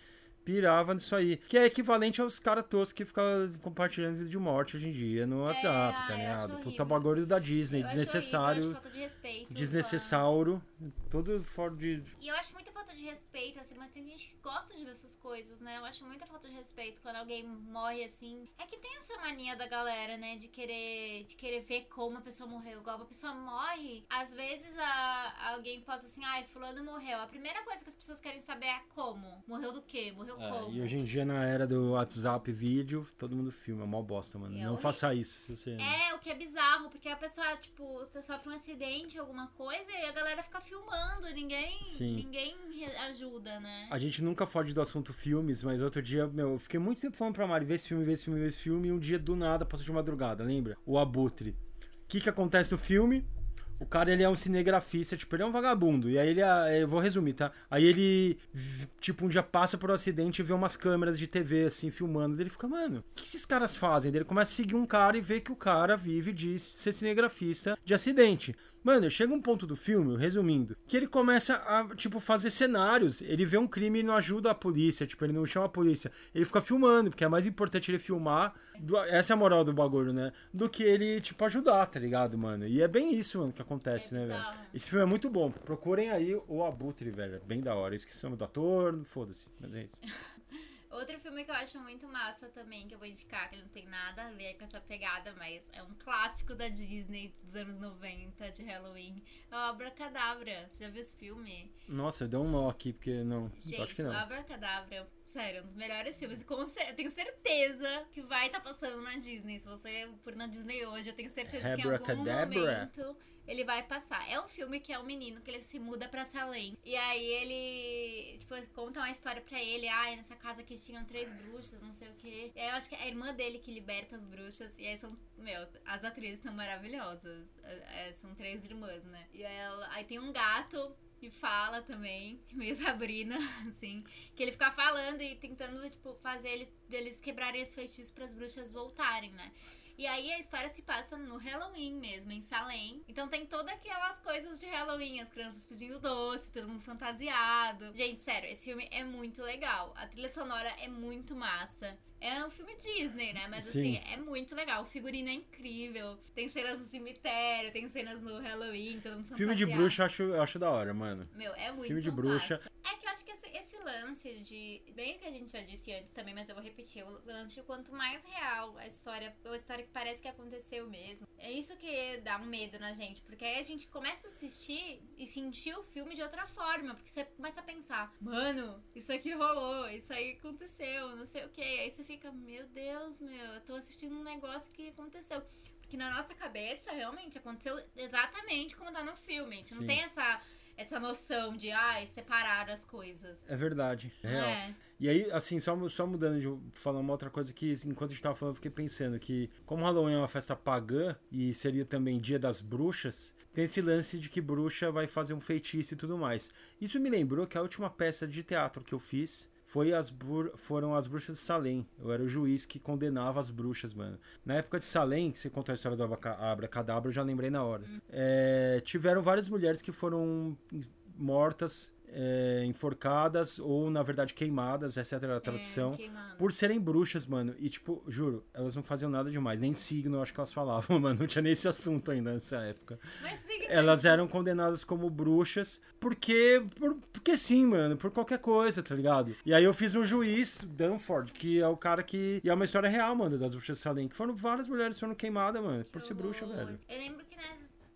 pirava nisso aí. Que é equivalente aos caras toscos que ficam compartilhando vídeo de morte hoje em dia no WhatsApp, ai, tá ligado? acho Puta bagulho da Disney, Eu acho desnecessário. horrível, eu acho falta de respeito. Desnecessauro, todo fora de. E eu acho muita falta de respeito, assim, mas tem gente que gosta de ver essas coisas, né? Eu acho muita falta de respeito quando alguém morre assim. É que tem essa mania da galera, né? De querer, de querer ver como a pessoa morreu. Igual a pessoa morre, às vezes a, alguém posta assim, ai, fulano morreu. A primeira coisa que as pessoas querem saber é como. Morreu do quê? Morreu É, e hoje em dia, na era do WhatsApp vídeo, todo mundo filma, é mó bosta, mano. É Não faça isso, se você. É, o que é bizarro, porque a pessoa, tipo, sofre um acidente, alguma coisa, e a galera fica filmando, ninguém, Sim. ninguém ajuda, né? A gente nunca foge do assunto filmes, mas outro dia, meu, eu fiquei muito tempo falando pra Mari, vê esse filme, vê esse filme, vê esse filme, e um dia do nada passou de madrugada, lembra? O Abutre. O que que acontece no filme? O cara, ele é um cinegrafista, tipo, ele é um vagabundo. E aí ele, ah, eu vou resumir, tá? Aí ele, tipo, um dia passa por um acidente e vê umas câmeras de TV, assim, filmando. Ele fica, mano, o que esses caras fazem? Ele começa a seguir um cara e vê que o cara vive de ser cinegrafista de acidente. Mano, chega um ponto do filme, resumindo, que ele começa a, tipo, fazer cenários. Ele vê um crime e não ajuda a polícia, tipo, ele não chama a polícia. Ele fica filmando, porque é mais importante ele filmar, do- essa é a moral do bagulho, né? Do que ele, tipo, ajudar, tá ligado, mano? E é bem isso, mano, que acontece, É né, velho? Esse filme é muito bom. Procurem aí o Abutre, velho. É bem da hora. Esqueci o nome do ator, foda-se, mas é isso. Outro filme que eu acho muito massa também, que eu vou indicar, que ele não tem nada a ver com essa pegada, mas é um clássico da Disney dos anos 90, de Halloween. É o Abracadabra. Você já viu esse filme? Nossa, deu um nó aqui, porque não. Gente, acho que o não. Abracadabra, sério, um dos melhores filmes. E com eu tenho certeza que vai estar passando na Disney. Se você for na Disney hoje, eu tenho certeza que em algum momento ele vai passar. É um filme que é um menino que ele se muda pra Salem. E aí ele, tipo, conta uma história pra ele. Ai, nessa casa aqui tinham três bruxas, não sei o quê. E aí eu acho que é a irmã dele que liberta as bruxas. E aí são, meu, as atrizes são maravilhosas. É, é, são três irmãs, né? E aí, ela- aí tem um gato que fala também, meio Sabrina, assim, que ele fica falando e tentando, tipo, fazer eles, eles quebrarem os feitiços para as bruxas voltarem, né? E aí a história se passa no Halloween mesmo, em Salem. Então tem todas aquelas coisas de Halloween, as crianças pedindo doce, todo mundo fantasiado. Gente, sério, esse filme é muito legal. A trilha sonora é muito massa. É um filme Disney, né? Mas Sim. assim, é muito legal. O figurino é incrível. Tem cenas no cemitério, tem cenas no Halloween, todo mundo Filme de fantasiado. bruxa eu acho, eu acho da hora, mano. Meu, é muito Filme de bruxa. massa. Acho que esse, esse lance de. Bem o que a gente já disse antes também, mas eu vou repetir. O lance de quanto mais real a história, ou a história que parece que aconteceu mesmo. É isso que dá um medo na gente. Porque aí a gente começa a assistir e sentir o filme de outra forma. Porque você começa a pensar, mano, isso aqui rolou, isso aí aconteceu, não sei o que. Aí você fica, meu Deus, meu, eu tô assistindo um negócio que aconteceu. Porque na nossa cabeça, realmente, aconteceu exatamente como tá no filme. A gente Sim. não tem essa, essa noção de, ai, separar as coisas. É verdade. É real. É. E aí, assim, só, só mudando de falar uma outra coisa que, enquanto a gente tava falando, eu fiquei pensando que, como Halloween é uma festa pagã e seria também dia das bruxas, tem esse lance de que bruxa vai fazer um feitiço e tudo mais. Isso me lembrou que a última peça de teatro que eu fiz foi as foram as bruxas de Salem. Eu era o juiz que condenava as bruxas, mano. Na época de Salem, que você contou a história do abracadabra, eu já lembrei na hora. É, tiveram várias mulheres que foram mortas, é, enforcadas ou, na verdade, queimadas, essa era a tradução. É. Por serem bruxas, mano. E, tipo, juro, elas não faziam nada demais. Nem signo, acho que elas falavam, mano. Não tinha nem esse assunto ainda nessa época. Mas signo Elas eram condenadas como bruxas porque. Por, porque sim, mano. Por qualquer coisa, tá ligado? E aí eu fiz um juiz, Danford, que é o cara que. E é uma história real, mano, das bruxas de Salem. Que foram várias mulheres que foram queimadas, mano. Por ser bruxa, velho. Eu lembro que né,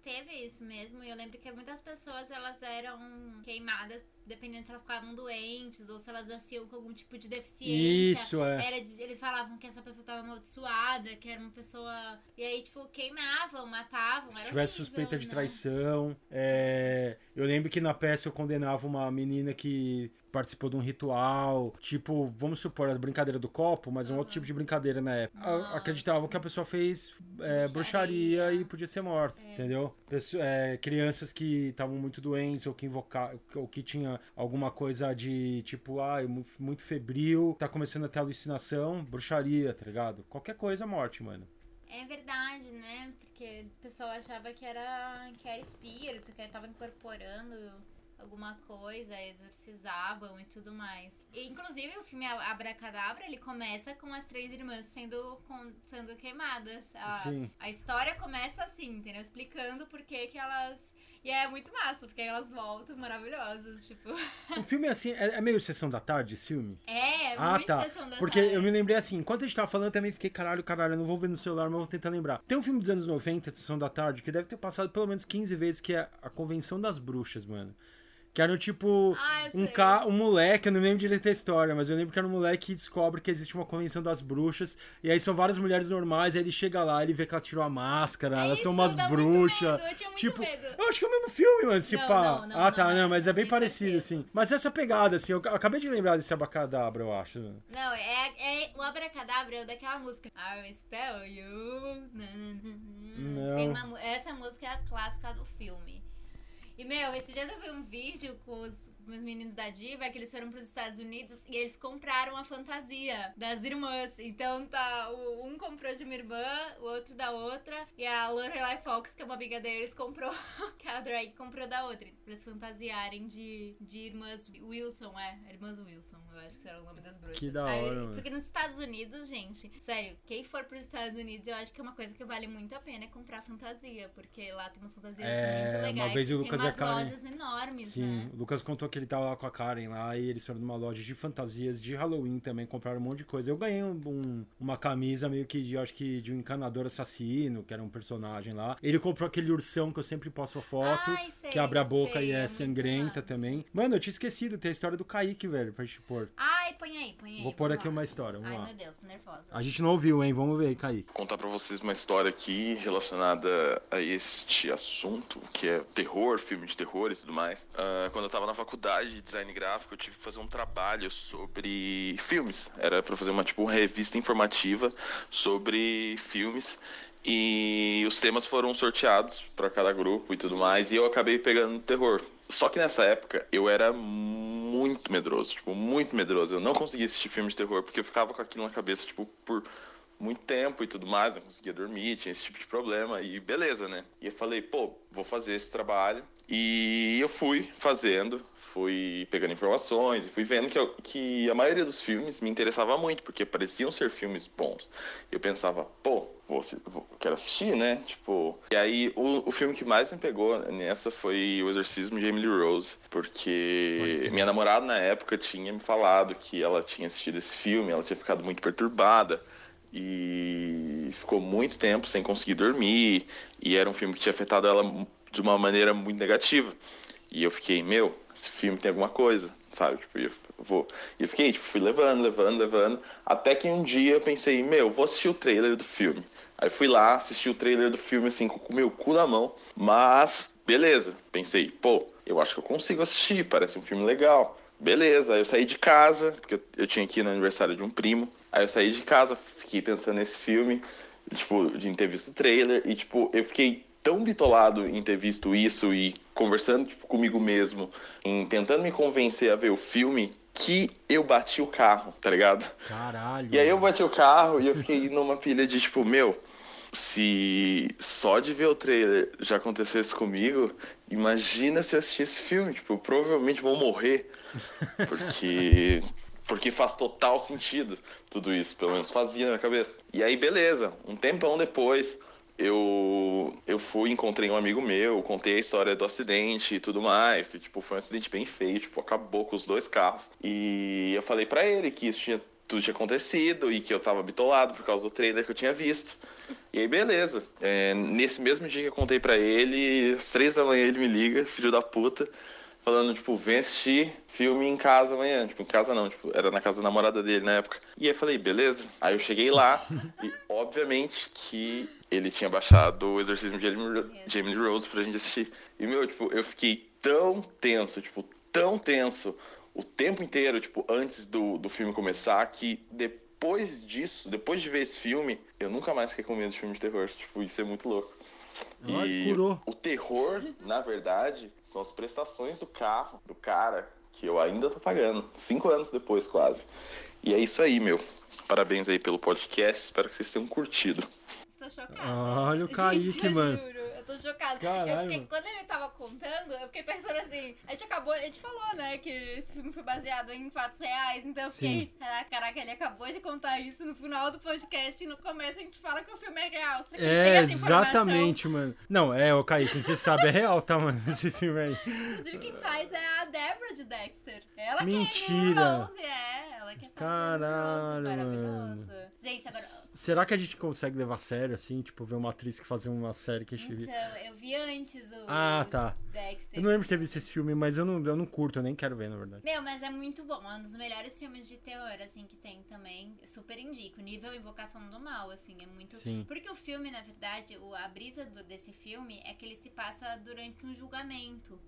teve isso mesmo. E eu lembro que muitas pessoas elas eram queimadas dependendo se elas ficavam doentes ou se elas nasciam com algum tipo de deficiência. Isso, é. Era de- eles falavam que essa pessoa tava amaldiçoada, que era uma pessoa. E aí, tipo, queimavam, matavam. Se tivesse horrível, suspeita de né? traição. é, Eu lembro que na peça eu condenava uma menina que participou de um ritual. Tipo, vamos supor, a brincadeira do copo, mas um outro tipo de brincadeira na época. A-. Acreditavam que a pessoa fez é, bruxaria. Bruxaria. e podia ser morta, entendeu? Pesso- é, crianças que estavam muito doentes ou que invocavam, ou que tinha alguma coisa de tipo, mu- muito febril, tá começando a ter alucinação, bruxaria, tá ligado? Qualquer coisa, morte, mano. É verdade, né? Porque o pessoal achava que era, que era espírito, que tava incorporando alguma coisa, exorcizavam e tudo mais. E, inclusive, o filme Abracadabra, ele começa com as três irmãs sendo, com- sendo queimadas. A, Sim. a história começa assim, entendeu? Explicando por que que elas... E é muito massa, porque elas voltam maravilhosas, tipo... O filme é assim, é, é meio sessão da tarde esse filme? É, Ah, muito tá. sessão da Porque tarde. eu me lembrei assim, enquanto a gente tava falando, eu também fiquei, caralho, caralho, eu não vou ver no celular, mas vou tentar lembrar. Tem um filme dos anos 90, Sessão da Tarde, que deve ter passado pelo menos 15 vezes, que é a Convenção das Bruxas, mano. Que era tipo Ah, um, ca... um moleque, eu não lembro direito a história, mas eu lembro que era um moleque que descobre que existe uma convenção das bruxas, e aí são várias mulheres normais, aí ele chega lá, ele vê que ela tirou a máscara, elas são isso, umas dá muito bruxas. eu tipo, medo. eu acho que é o mesmo filme, mano, se Não, pá. não, não, ah, tá, não é. mas é bem parecido, assim. Mas essa pegada, assim, eu acabei de lembrar desse abacadabra, eu acho. Não, é, é o abracadabra é o daquela música. I will spell you. Não. Uma, essa música é a clássica do filme. E, meu, esses dias eu vi um vídeo com os meus meninos da Diva, que eles foram pros Estados Unidos e eles compraram a fantasia das irmãs. Então, tá, o, um comprou de uma irmã, o outro da outra, e a Lorelai Fox, que é uma amiga deles, comprou, que a drag comprou da outra, pra eles fantasiarem de, de irmãs Wilson, é, irmãs Wilson, eu acho que era o nome das bruxas. Que da Aí, hora, mano. Porque nos Estados Unidos, gente, sério, quem for pros Estados Unidos, eu acho que é uma coisa que vale muito a pena é comprar fantasia, porque lá tem umas fantasias É, muito legais. uma vez o e a As Karen. lojas enormes, Sim, né? o Lucas contou que ele tava lá com a Karen lá e eles foram numa loja de fantasias de Halloween também, compraram um monte de coisa. Eu ganhei um- um- uma camisa meio que, de, eu acho que de um encanador assassino, que era um personagem lá. Ele comprou aquele ursão que eu sempre posto a foto, Ai, sei, que abre a boca sei, e é, é sangrenta também. Mano, eu tinha esquecido, tem a história do Kaique, velho, pra gente pôr. Ai, põe aí, põe aí. Vou pôr aqui lá. uma história, vamos Ai, lá. meu Deus, tô nervosa. A gente não ouviu, hein? Vamos ver aí, Kaique. contar pra vocês uma história aqui relacionada a este assunto, que é terror, filme de terror e tudo mais. Ah, quando eu tava na faculdade de design gráfico, eu tive que fazer um trabalho sobre filmes. Era pra fazer uma tipo revista informativa sobre filmes. E os temas foram sorteados pra cada grupo e tudo mais, e eu acabei pegando terror. Só que nessa época eu era muito medroso, tipo, muito medroso. Eu não conseguia assistir filme de terror porque eu ficava com aquilo na cabeça, tipo, por muito tempo e tudo mais, não conseguia dormir, tinha esse tipo de problema e beleza, né? E eu falei, pô, vou fazer esse trabalho. E eu fui fazendo, fui pegando informações e fui vendo que, eu- que a maioria dos filmes me interessava muito, porque pareciam ser filmes bons. Eu pensava, pô, vou, vou- quero assistir, né? Tipo. E aí o, o filme que mais me pegou nessa foi O Exorcismo de Emily Rose, porque minha namorada na época tinha me falado que ela tinha assistido esse filme, ela tinha ficado muito perturbada e ficou muito tempo sem conseguir dormir e era um filme que tinha afetado ela de uma maneira muito negativa. E eu fiquei meu esse filme tem alguma coisa sabe? Tipo eu vou. E eu fiquei tipo fui levando levando levando até que um dia eu pensei meu vou assistir o trailer do filme aí fui lá assisti o trailer do filme assim com o meu cu na mão mas beleza. Pensei pô eu acho que eu consigo assistir parece um filme legal Beleza, aí eu saí de casa, porque eu- tinha ir no aniversário de um primo. Aí eu saí de casa, fiquei pensando nesse filme, tipo, de ter visto o trailer, e tipo, eu fiquei tão bitolado em ter visto isso e conversando tipo, comigo mesmo, em tentando me convencer a ver o filme, que eu bati o carro, tá ligado? Caralho. E aí eu bati o carro e eu fiquei numa pilha de tipo, meu, se só de ver o trailer já acontecesse comigo, imagina se assistir esse filme, tipo, provavelmente vou morrer. Porque porque faz total sentido tudo isso, pelo menos fazia na minha cabeça. E aí beleza, um tempão depois, eu eu fui, encontrei um amigo meu, contei a história do acidente e tudo mais. E, tipo, foi um acidente bem feio, tipo, acabou com os dois carros. E eu falei pra ele que isso tinha tudo tinha acontecido e que eu tava bitolado por causa do trailer que eu tinha visto. E aí, beleza. É, nesse mesmo dia que eu contei pra ele, às três da manhã ele me liga, filho da puta, falando, tipo, vem assistir filme em casa amanhã. Tipo, em casa não, tipo, era na casa da namorada dele na época. E aí eu falei, beleza. Aí eu cheguei lá e, obviamente, que ele tinha baixado o Exorcismo de Emily Rose pra gente assistir. E, meu, tipo, eu fiquei tão tenso, tipo, tão tenso o tempo inteiro, tipo, antes do, do filme começar, que depois disso, depois de ver esse filme, eu nunca mais fiquei com medo de filme de terror. Tipo, isso é muito louco. E curou. o terror, na verdade, são as prestações do carro, do cara, que eu ainda tô pagando. Cinco anos depois, quase. E é isso aí, meu. Parabéns aí pelo podcast. Espero que vocês tenham curtido. Estou chocada. Olha o Gente, Kaique, eu mano. juro, tô chocada. Caralho, eu fiquei, mano. quando ele tava contando, eu fiquei pensando assim. A gente acabou, a gente falou, né, que esse filme foi baseado em fatos reais. Então eu fiquei, Sim. caraca, ele acabou de contar isso no final do podcast e no começo a gente fala que o filme é real. Será que tem É, informação? exatamente, mano. Não, é, o Kaique, você sabe, é real, tá, mano? Esse filme aí. Inclusive, quem faz é a Deborah de Dexter. Ela Mentira. que é é. Ela que faz Caralho, maravilhosa. Gente, agora... Será que a gente consegue levar a sério, assim? Tipo, ver uma atriz que fazer uma série que a gente... Então, eu vi antes o Ah, tá. Dexter. Eu não lembro de ter visto esse filme, mas eu não, eu não curto, eu nem quero ver, na verdade. Meu, mas é muito bom. É um dos melhores filmes de terror, assim, que tem também. Super indico. Nível Invocação do Mal, assim, é muito. Sim. Porque o filme, na verdade, o- a brisa do- desse filme é que ele se passa durante um julgamento.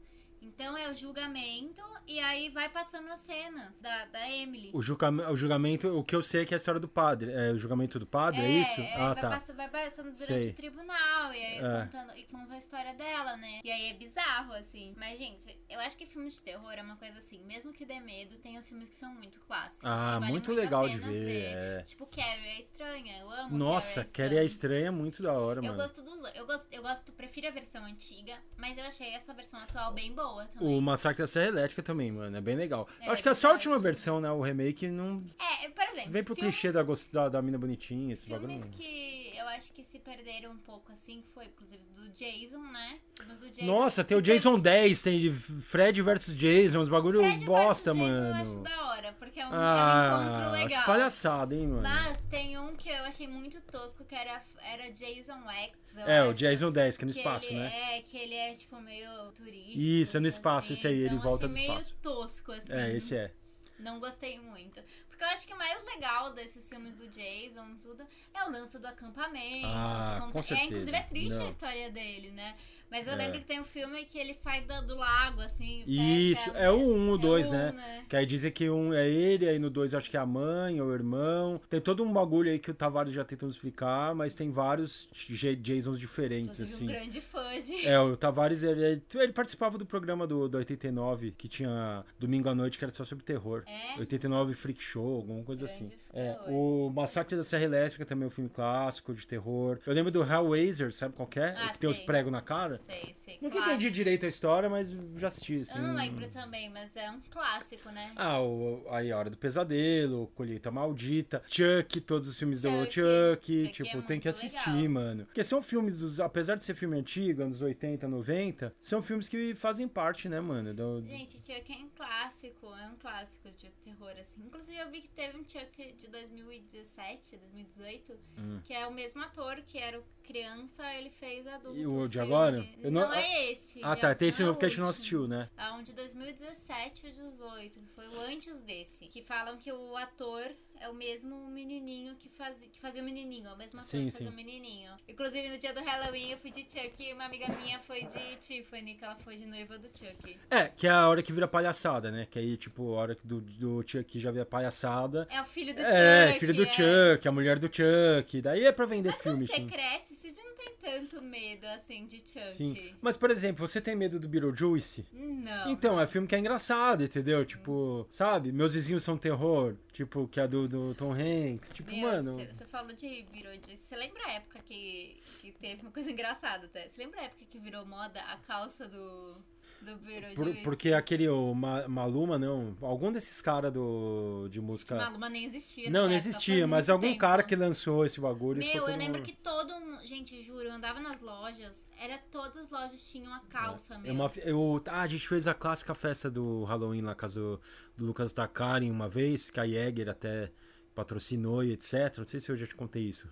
Então é o julgamento e aí vai passando as cenas da, da Emily. O, julga- o julgamento, o que eu sei é que é a história do padre. É o julgamento do padre, é, isso? é, ah, vai, tá. vai passando durante Sei. o tribunal e aí É. contando, e conta a história dela, né? E aí é bizarro, assim. Mas, gente, eu acho que filme de terror é uma coisa assim, mesmo que dê medo, tem os filmes que são muito clássicos. Ah, vale muito legal de pena ver, é. Tipo, Carrie é estranha, eu amo Nossa, Carrie Carrie é estranha, é muito da hora, Eu mano. gosto dos eu gosto, eu gosto, prefiro a versão antiga, mas eu achei essa versão atual bem boa O também. Massacre da Serra Elétrica também, mano, é bem legal. É, acho que essa verdade. última versão, né, o remake, não É, por exemplo, vem pro filmes- clichê da, da, da mina bonitinha, esse bagulho. Filmes que eu acho que se perderam um pouco, assim, foi, inclusive, do Jason, né? Do Jason. Nossa, tem o Jason 10, tem de Fred versus Jason, uns bagulho Fred bosta, Jason mano. Eu acho da hora, porque é um, é um ah, encontro legal. palhaçada, hein, mano. Mas tem um que eu achei muito tosco, que era, era Jason X, é, o acho. Jason 10, que é no que espaço, ele né? É, que ele é, tipo, meio turístico. Isso, é no espaço, assim, esse aí, ele então eu volta do meio espaço. tosco, assim. É, esse é. Não gostei muito. Porque eu acho que o mais legal desses filmes do Jason tudo é o lance do acampamento. Ah, como- com É, certeza. inclusive é triste Não. a história dele, né? Mas eu É. lembro que tem um filme que ele sai do, do lago, assim. Isso, é o mas- um, o é dois, um, né? Que aí dizem que um é ele, aí no dois acho que é a mãe ou o irmão. Tem todo um bagulho aí que o Tavares já tentou explicar, mas tem vários J- Jasons diferentes, Inclusive assim. um grande fã de. É, o Tavares, ele, ele- ele participava do programa do, do 89, que tinha domingo à noite, que era só sobre terror. É? 89 Freak Show, alguma coisa Grande assim. É, ué. o Massacre da Serra Elétrica também é um filme clássico de terror. Eu lembro do Hellraiser, sabe qual que é? Ah, O que tem os sei. pregos na cara. Sei, sei. Nunca clássico. entendi direito a história, mas já assisti, assim. Eu não lembro também, mas é um clássico, né? Ah, o, aí a Hora do Pesadelo, Colheita Maldita, Chuck, todos os filmes do Chuck. Chuck, Chuck tipo, é tem que assistir, legal. mano. Porque são filmes dos, apesar de ser filme antigo, anos 80, 90, são filmes que fazem parte, né, mano? do- Gente, Chuck é um clássico, é um clássico de terror, assim. Inclusive, eu vi que teve um Chuck de 2017, 2018, Hum. que é o mesmo ator que era o criança, ele fez adulto. E o de agora? Não, não- é esse. Ah, de tá, tem esse é novo que a gente não assistiu, né? É um de 2017 e 18, que foi o antes desse. Que falam que o ator é o mesmo menininho que fazia, que fazia o menininho, é o mesmo ator Sim, que fazia o menininho. Inclusive, no dia do Halloween, eu fui de Chuck e uma amiga minha foi de Tiffany, que ela foi de noiva do Chuck. É, que é a hora que vira palhaçada, né? Que aí, tipo, a hora que do, do Chuck já vira palhaçada. É o filho do É, Chuck. filho do é. Chuck, a mulher do Chuck. Daí é pra vender Mas filme, quando você sim. cresce, você já não tem tanto medo, assim, de Chuck. Sim. Mas, por exemplo, você tem medo do Beetlejuice? Não. Então, não. é filme que é engraçado, entendeu? Tipo, sabe? Meus vizinhos são terror. Tipo, que é do, do Tom Hanks. Tipo, Meu, mano. Você falou de Beetlejuice. Você lembra a época que, que teve uma coisa engraçada até? Você lembra a época que virou moda a calça do, do Beetlejuice? por- porque aquele o Ma- Maluma, não. Algum desses caras do de música. Maluma nem existia. Não, não época, existia, mas algum tempo. cara que lançou esse bagulho. Meu, eu lembro mundo- que todo. Gente, juro, eu andava nas lojas, era todas as lojas tinham a calça, meu. É uma, eu, ah, a gente fez a clássica festa do Halloween na casa do, do Lucas Takari uma vez, que a Jäger até patrocinou e etc. Não sei se eu já te contei isso.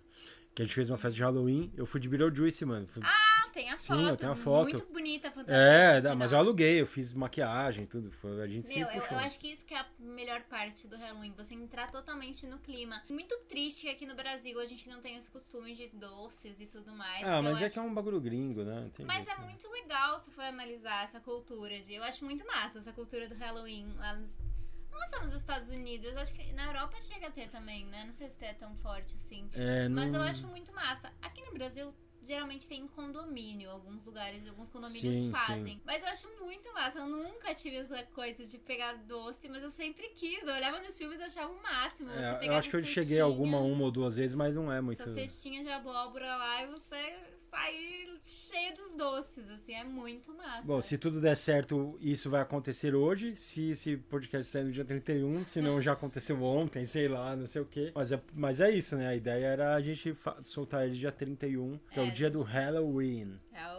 Que a gente fez uma festa de Halloween, eu fui de Beetlejuice, mano. Fui- Ah, tem a Sim, foto. eu tenho a foto. Muito bonita a fantasia. é, mas eu aluguei, eu fiz maquiagem, tudo. Foi, a gente Meu, eu, eu acho que isso que é a melhor parte do Halloween, você entrar totalmente no clima. Muito triste que aqui no Brasil a gente não tem esse costume de doces e tudo mais. Ah, mas é acho- que é um bagulho gringo, né? Tem Mas jeito, é né? muito legal se for analisar essa cultura de. Eu acho muito massa essa cultura do Halloween lá nos. Não só nos Estados Unidos, acho que na Europa chega a ter também, né? Não sei se é tão forte assim. É, Mas eu acho muito massa. Aqui no Brasil, geralmente tem em condomínio, alguns lugares, alguns condomínios Sim, fazem. sim. Mas eu acho muito massa. Eu nunca tive essa coisa de pegar doce, mas eu sempre quis. Eu olhava nos filmes e achava o máximo. Você É, pegar eu acho que eu sua cheguei cestinha, alguma uma ou duas vezes, mas não é muito. Sua cestinha de abóbora lá e você sair cheio dos doces, assim, é muito massa. Bom, se tudo der certo, isso vai acontecer hoje. Se esse podcast sair no dia 31, se não já aconteceu ontem, sei lá, não sei o quê. Mas é, mas é isso, né? A ideia era a gente soltar ele dia 31, que é, É, o dia do gente. Halloween. Halloween.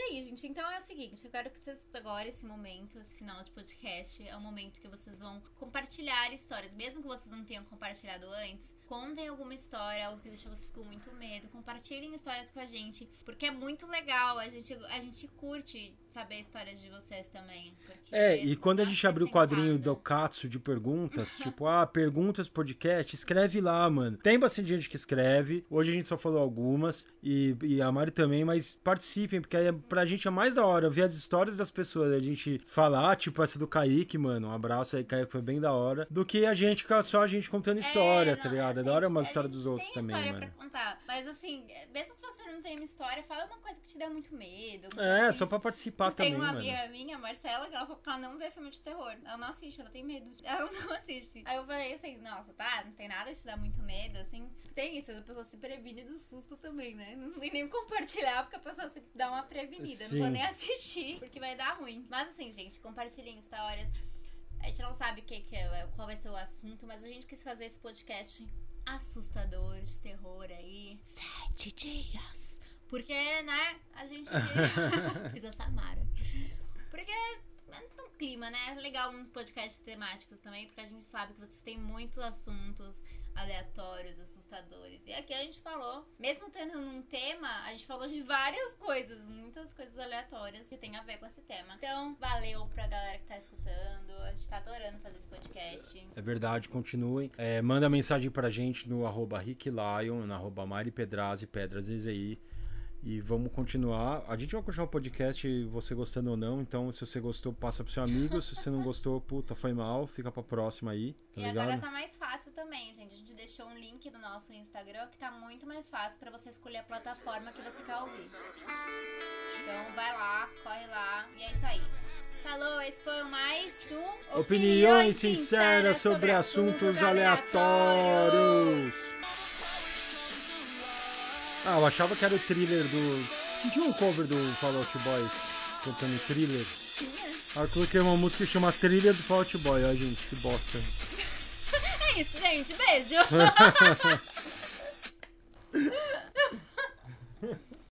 E aí, gente, então é o seguinte, eu quero que vocês agora, esse momento, esse final de podcast, é o momento que vocês vão compartilhar histórias, mesmo que vocês não tenham compartilhado antes, contem alguma história, algo que deixou vocês com muito medo, compartilhem histórias com a gente, porque é muito legal, a gente, a gente curte saber histórias de vocês também. É, e quando a gente uma abrir o quadrinho do. Katsu de perguntas, tipo, ah, perguntas podcast, escreve lá, mano. Tem bastante gente que escreve. Hoje a gente só falou algumas, e, e a Mari também, mas participem, porque aí é- pra gente é mais da hora ver as histórias das pessoas, a gente falar, tipo essa do Kaique, mano. Um abraço aí, Kaique, foi bem da hora. Do que a gente ficar só a gente contando história, É, tá não, ligado? É da hora uma história dos outros tem também, história mano. pra contar. Mas assim, mesmo que você não tenha uma história, fala uma coisa que te dê muito medo. É, assim. só pra participar Mas tem também, uma mano. amiga minha, Marcela, que ela falou que ela não vê filme de terror. Ela não assiste, ela tem medo. Ela não assiste. Aí eu falei assim, nossa, tá, não tem nada te dar muito medo, assim. Tem isso, a pessoa se previne do susto também, né? Não tem nem compartilhar, porque a pessoa se dá uma prevenida. Não vou Sim. nem assistir, porque vai dar ruim. Mas assim, gente, compartilhem histórias. A gente não sabe o que, que é, qual vai ser o assunto, mas a gente quis fazer esse podcast assustador de terror aí. Sete dias. Porque, né, a gente fiz a Samara. Porque é um clima, né? É legal uns podcasts temáticos também, porque a gente sabe que vocês têm muitos assuntos aleatórios, assustadores. E aqui a gente falou, mesmo tendo um tema, a gente falou de várias coisas, muitas coisas aleatórias que tem a ver com esse tema. Então, valeu pra galera que tá escutando. A gente tá adorando fazer esse podcast. É verdade, continuem. É, manda mensagem pra gente no arroba ricklion, no arroba Mari Pedrazzi, Pedras. E vamos continuar. A gente vai continuar o podcast, você gostando ou não. Então, se você gostou, passa pro seu amigo. Se você não gostou, puta, foi mal. Fica pra próxima aí. Tá e ligado? agora tá mais fácil também, gente. A gente deixou um link no nosso Instagram que tá muito mais fácil pra você escolher a plataforma que você quer ouvir. Então, vai lá, corre lá. E é isso aí. Falou, esse foi o mais um Opiniões sinceras sobre assuntos aleatórios. Ah, eu achava que era o thriller do. Não tinha um cover do Fall Out Boy cantando thriller? Tinha. Ah, eu coloquei uma música que chama Thriller do Fall Out Boy. Ó, gente, que bosta. É isso, gente. Beijo.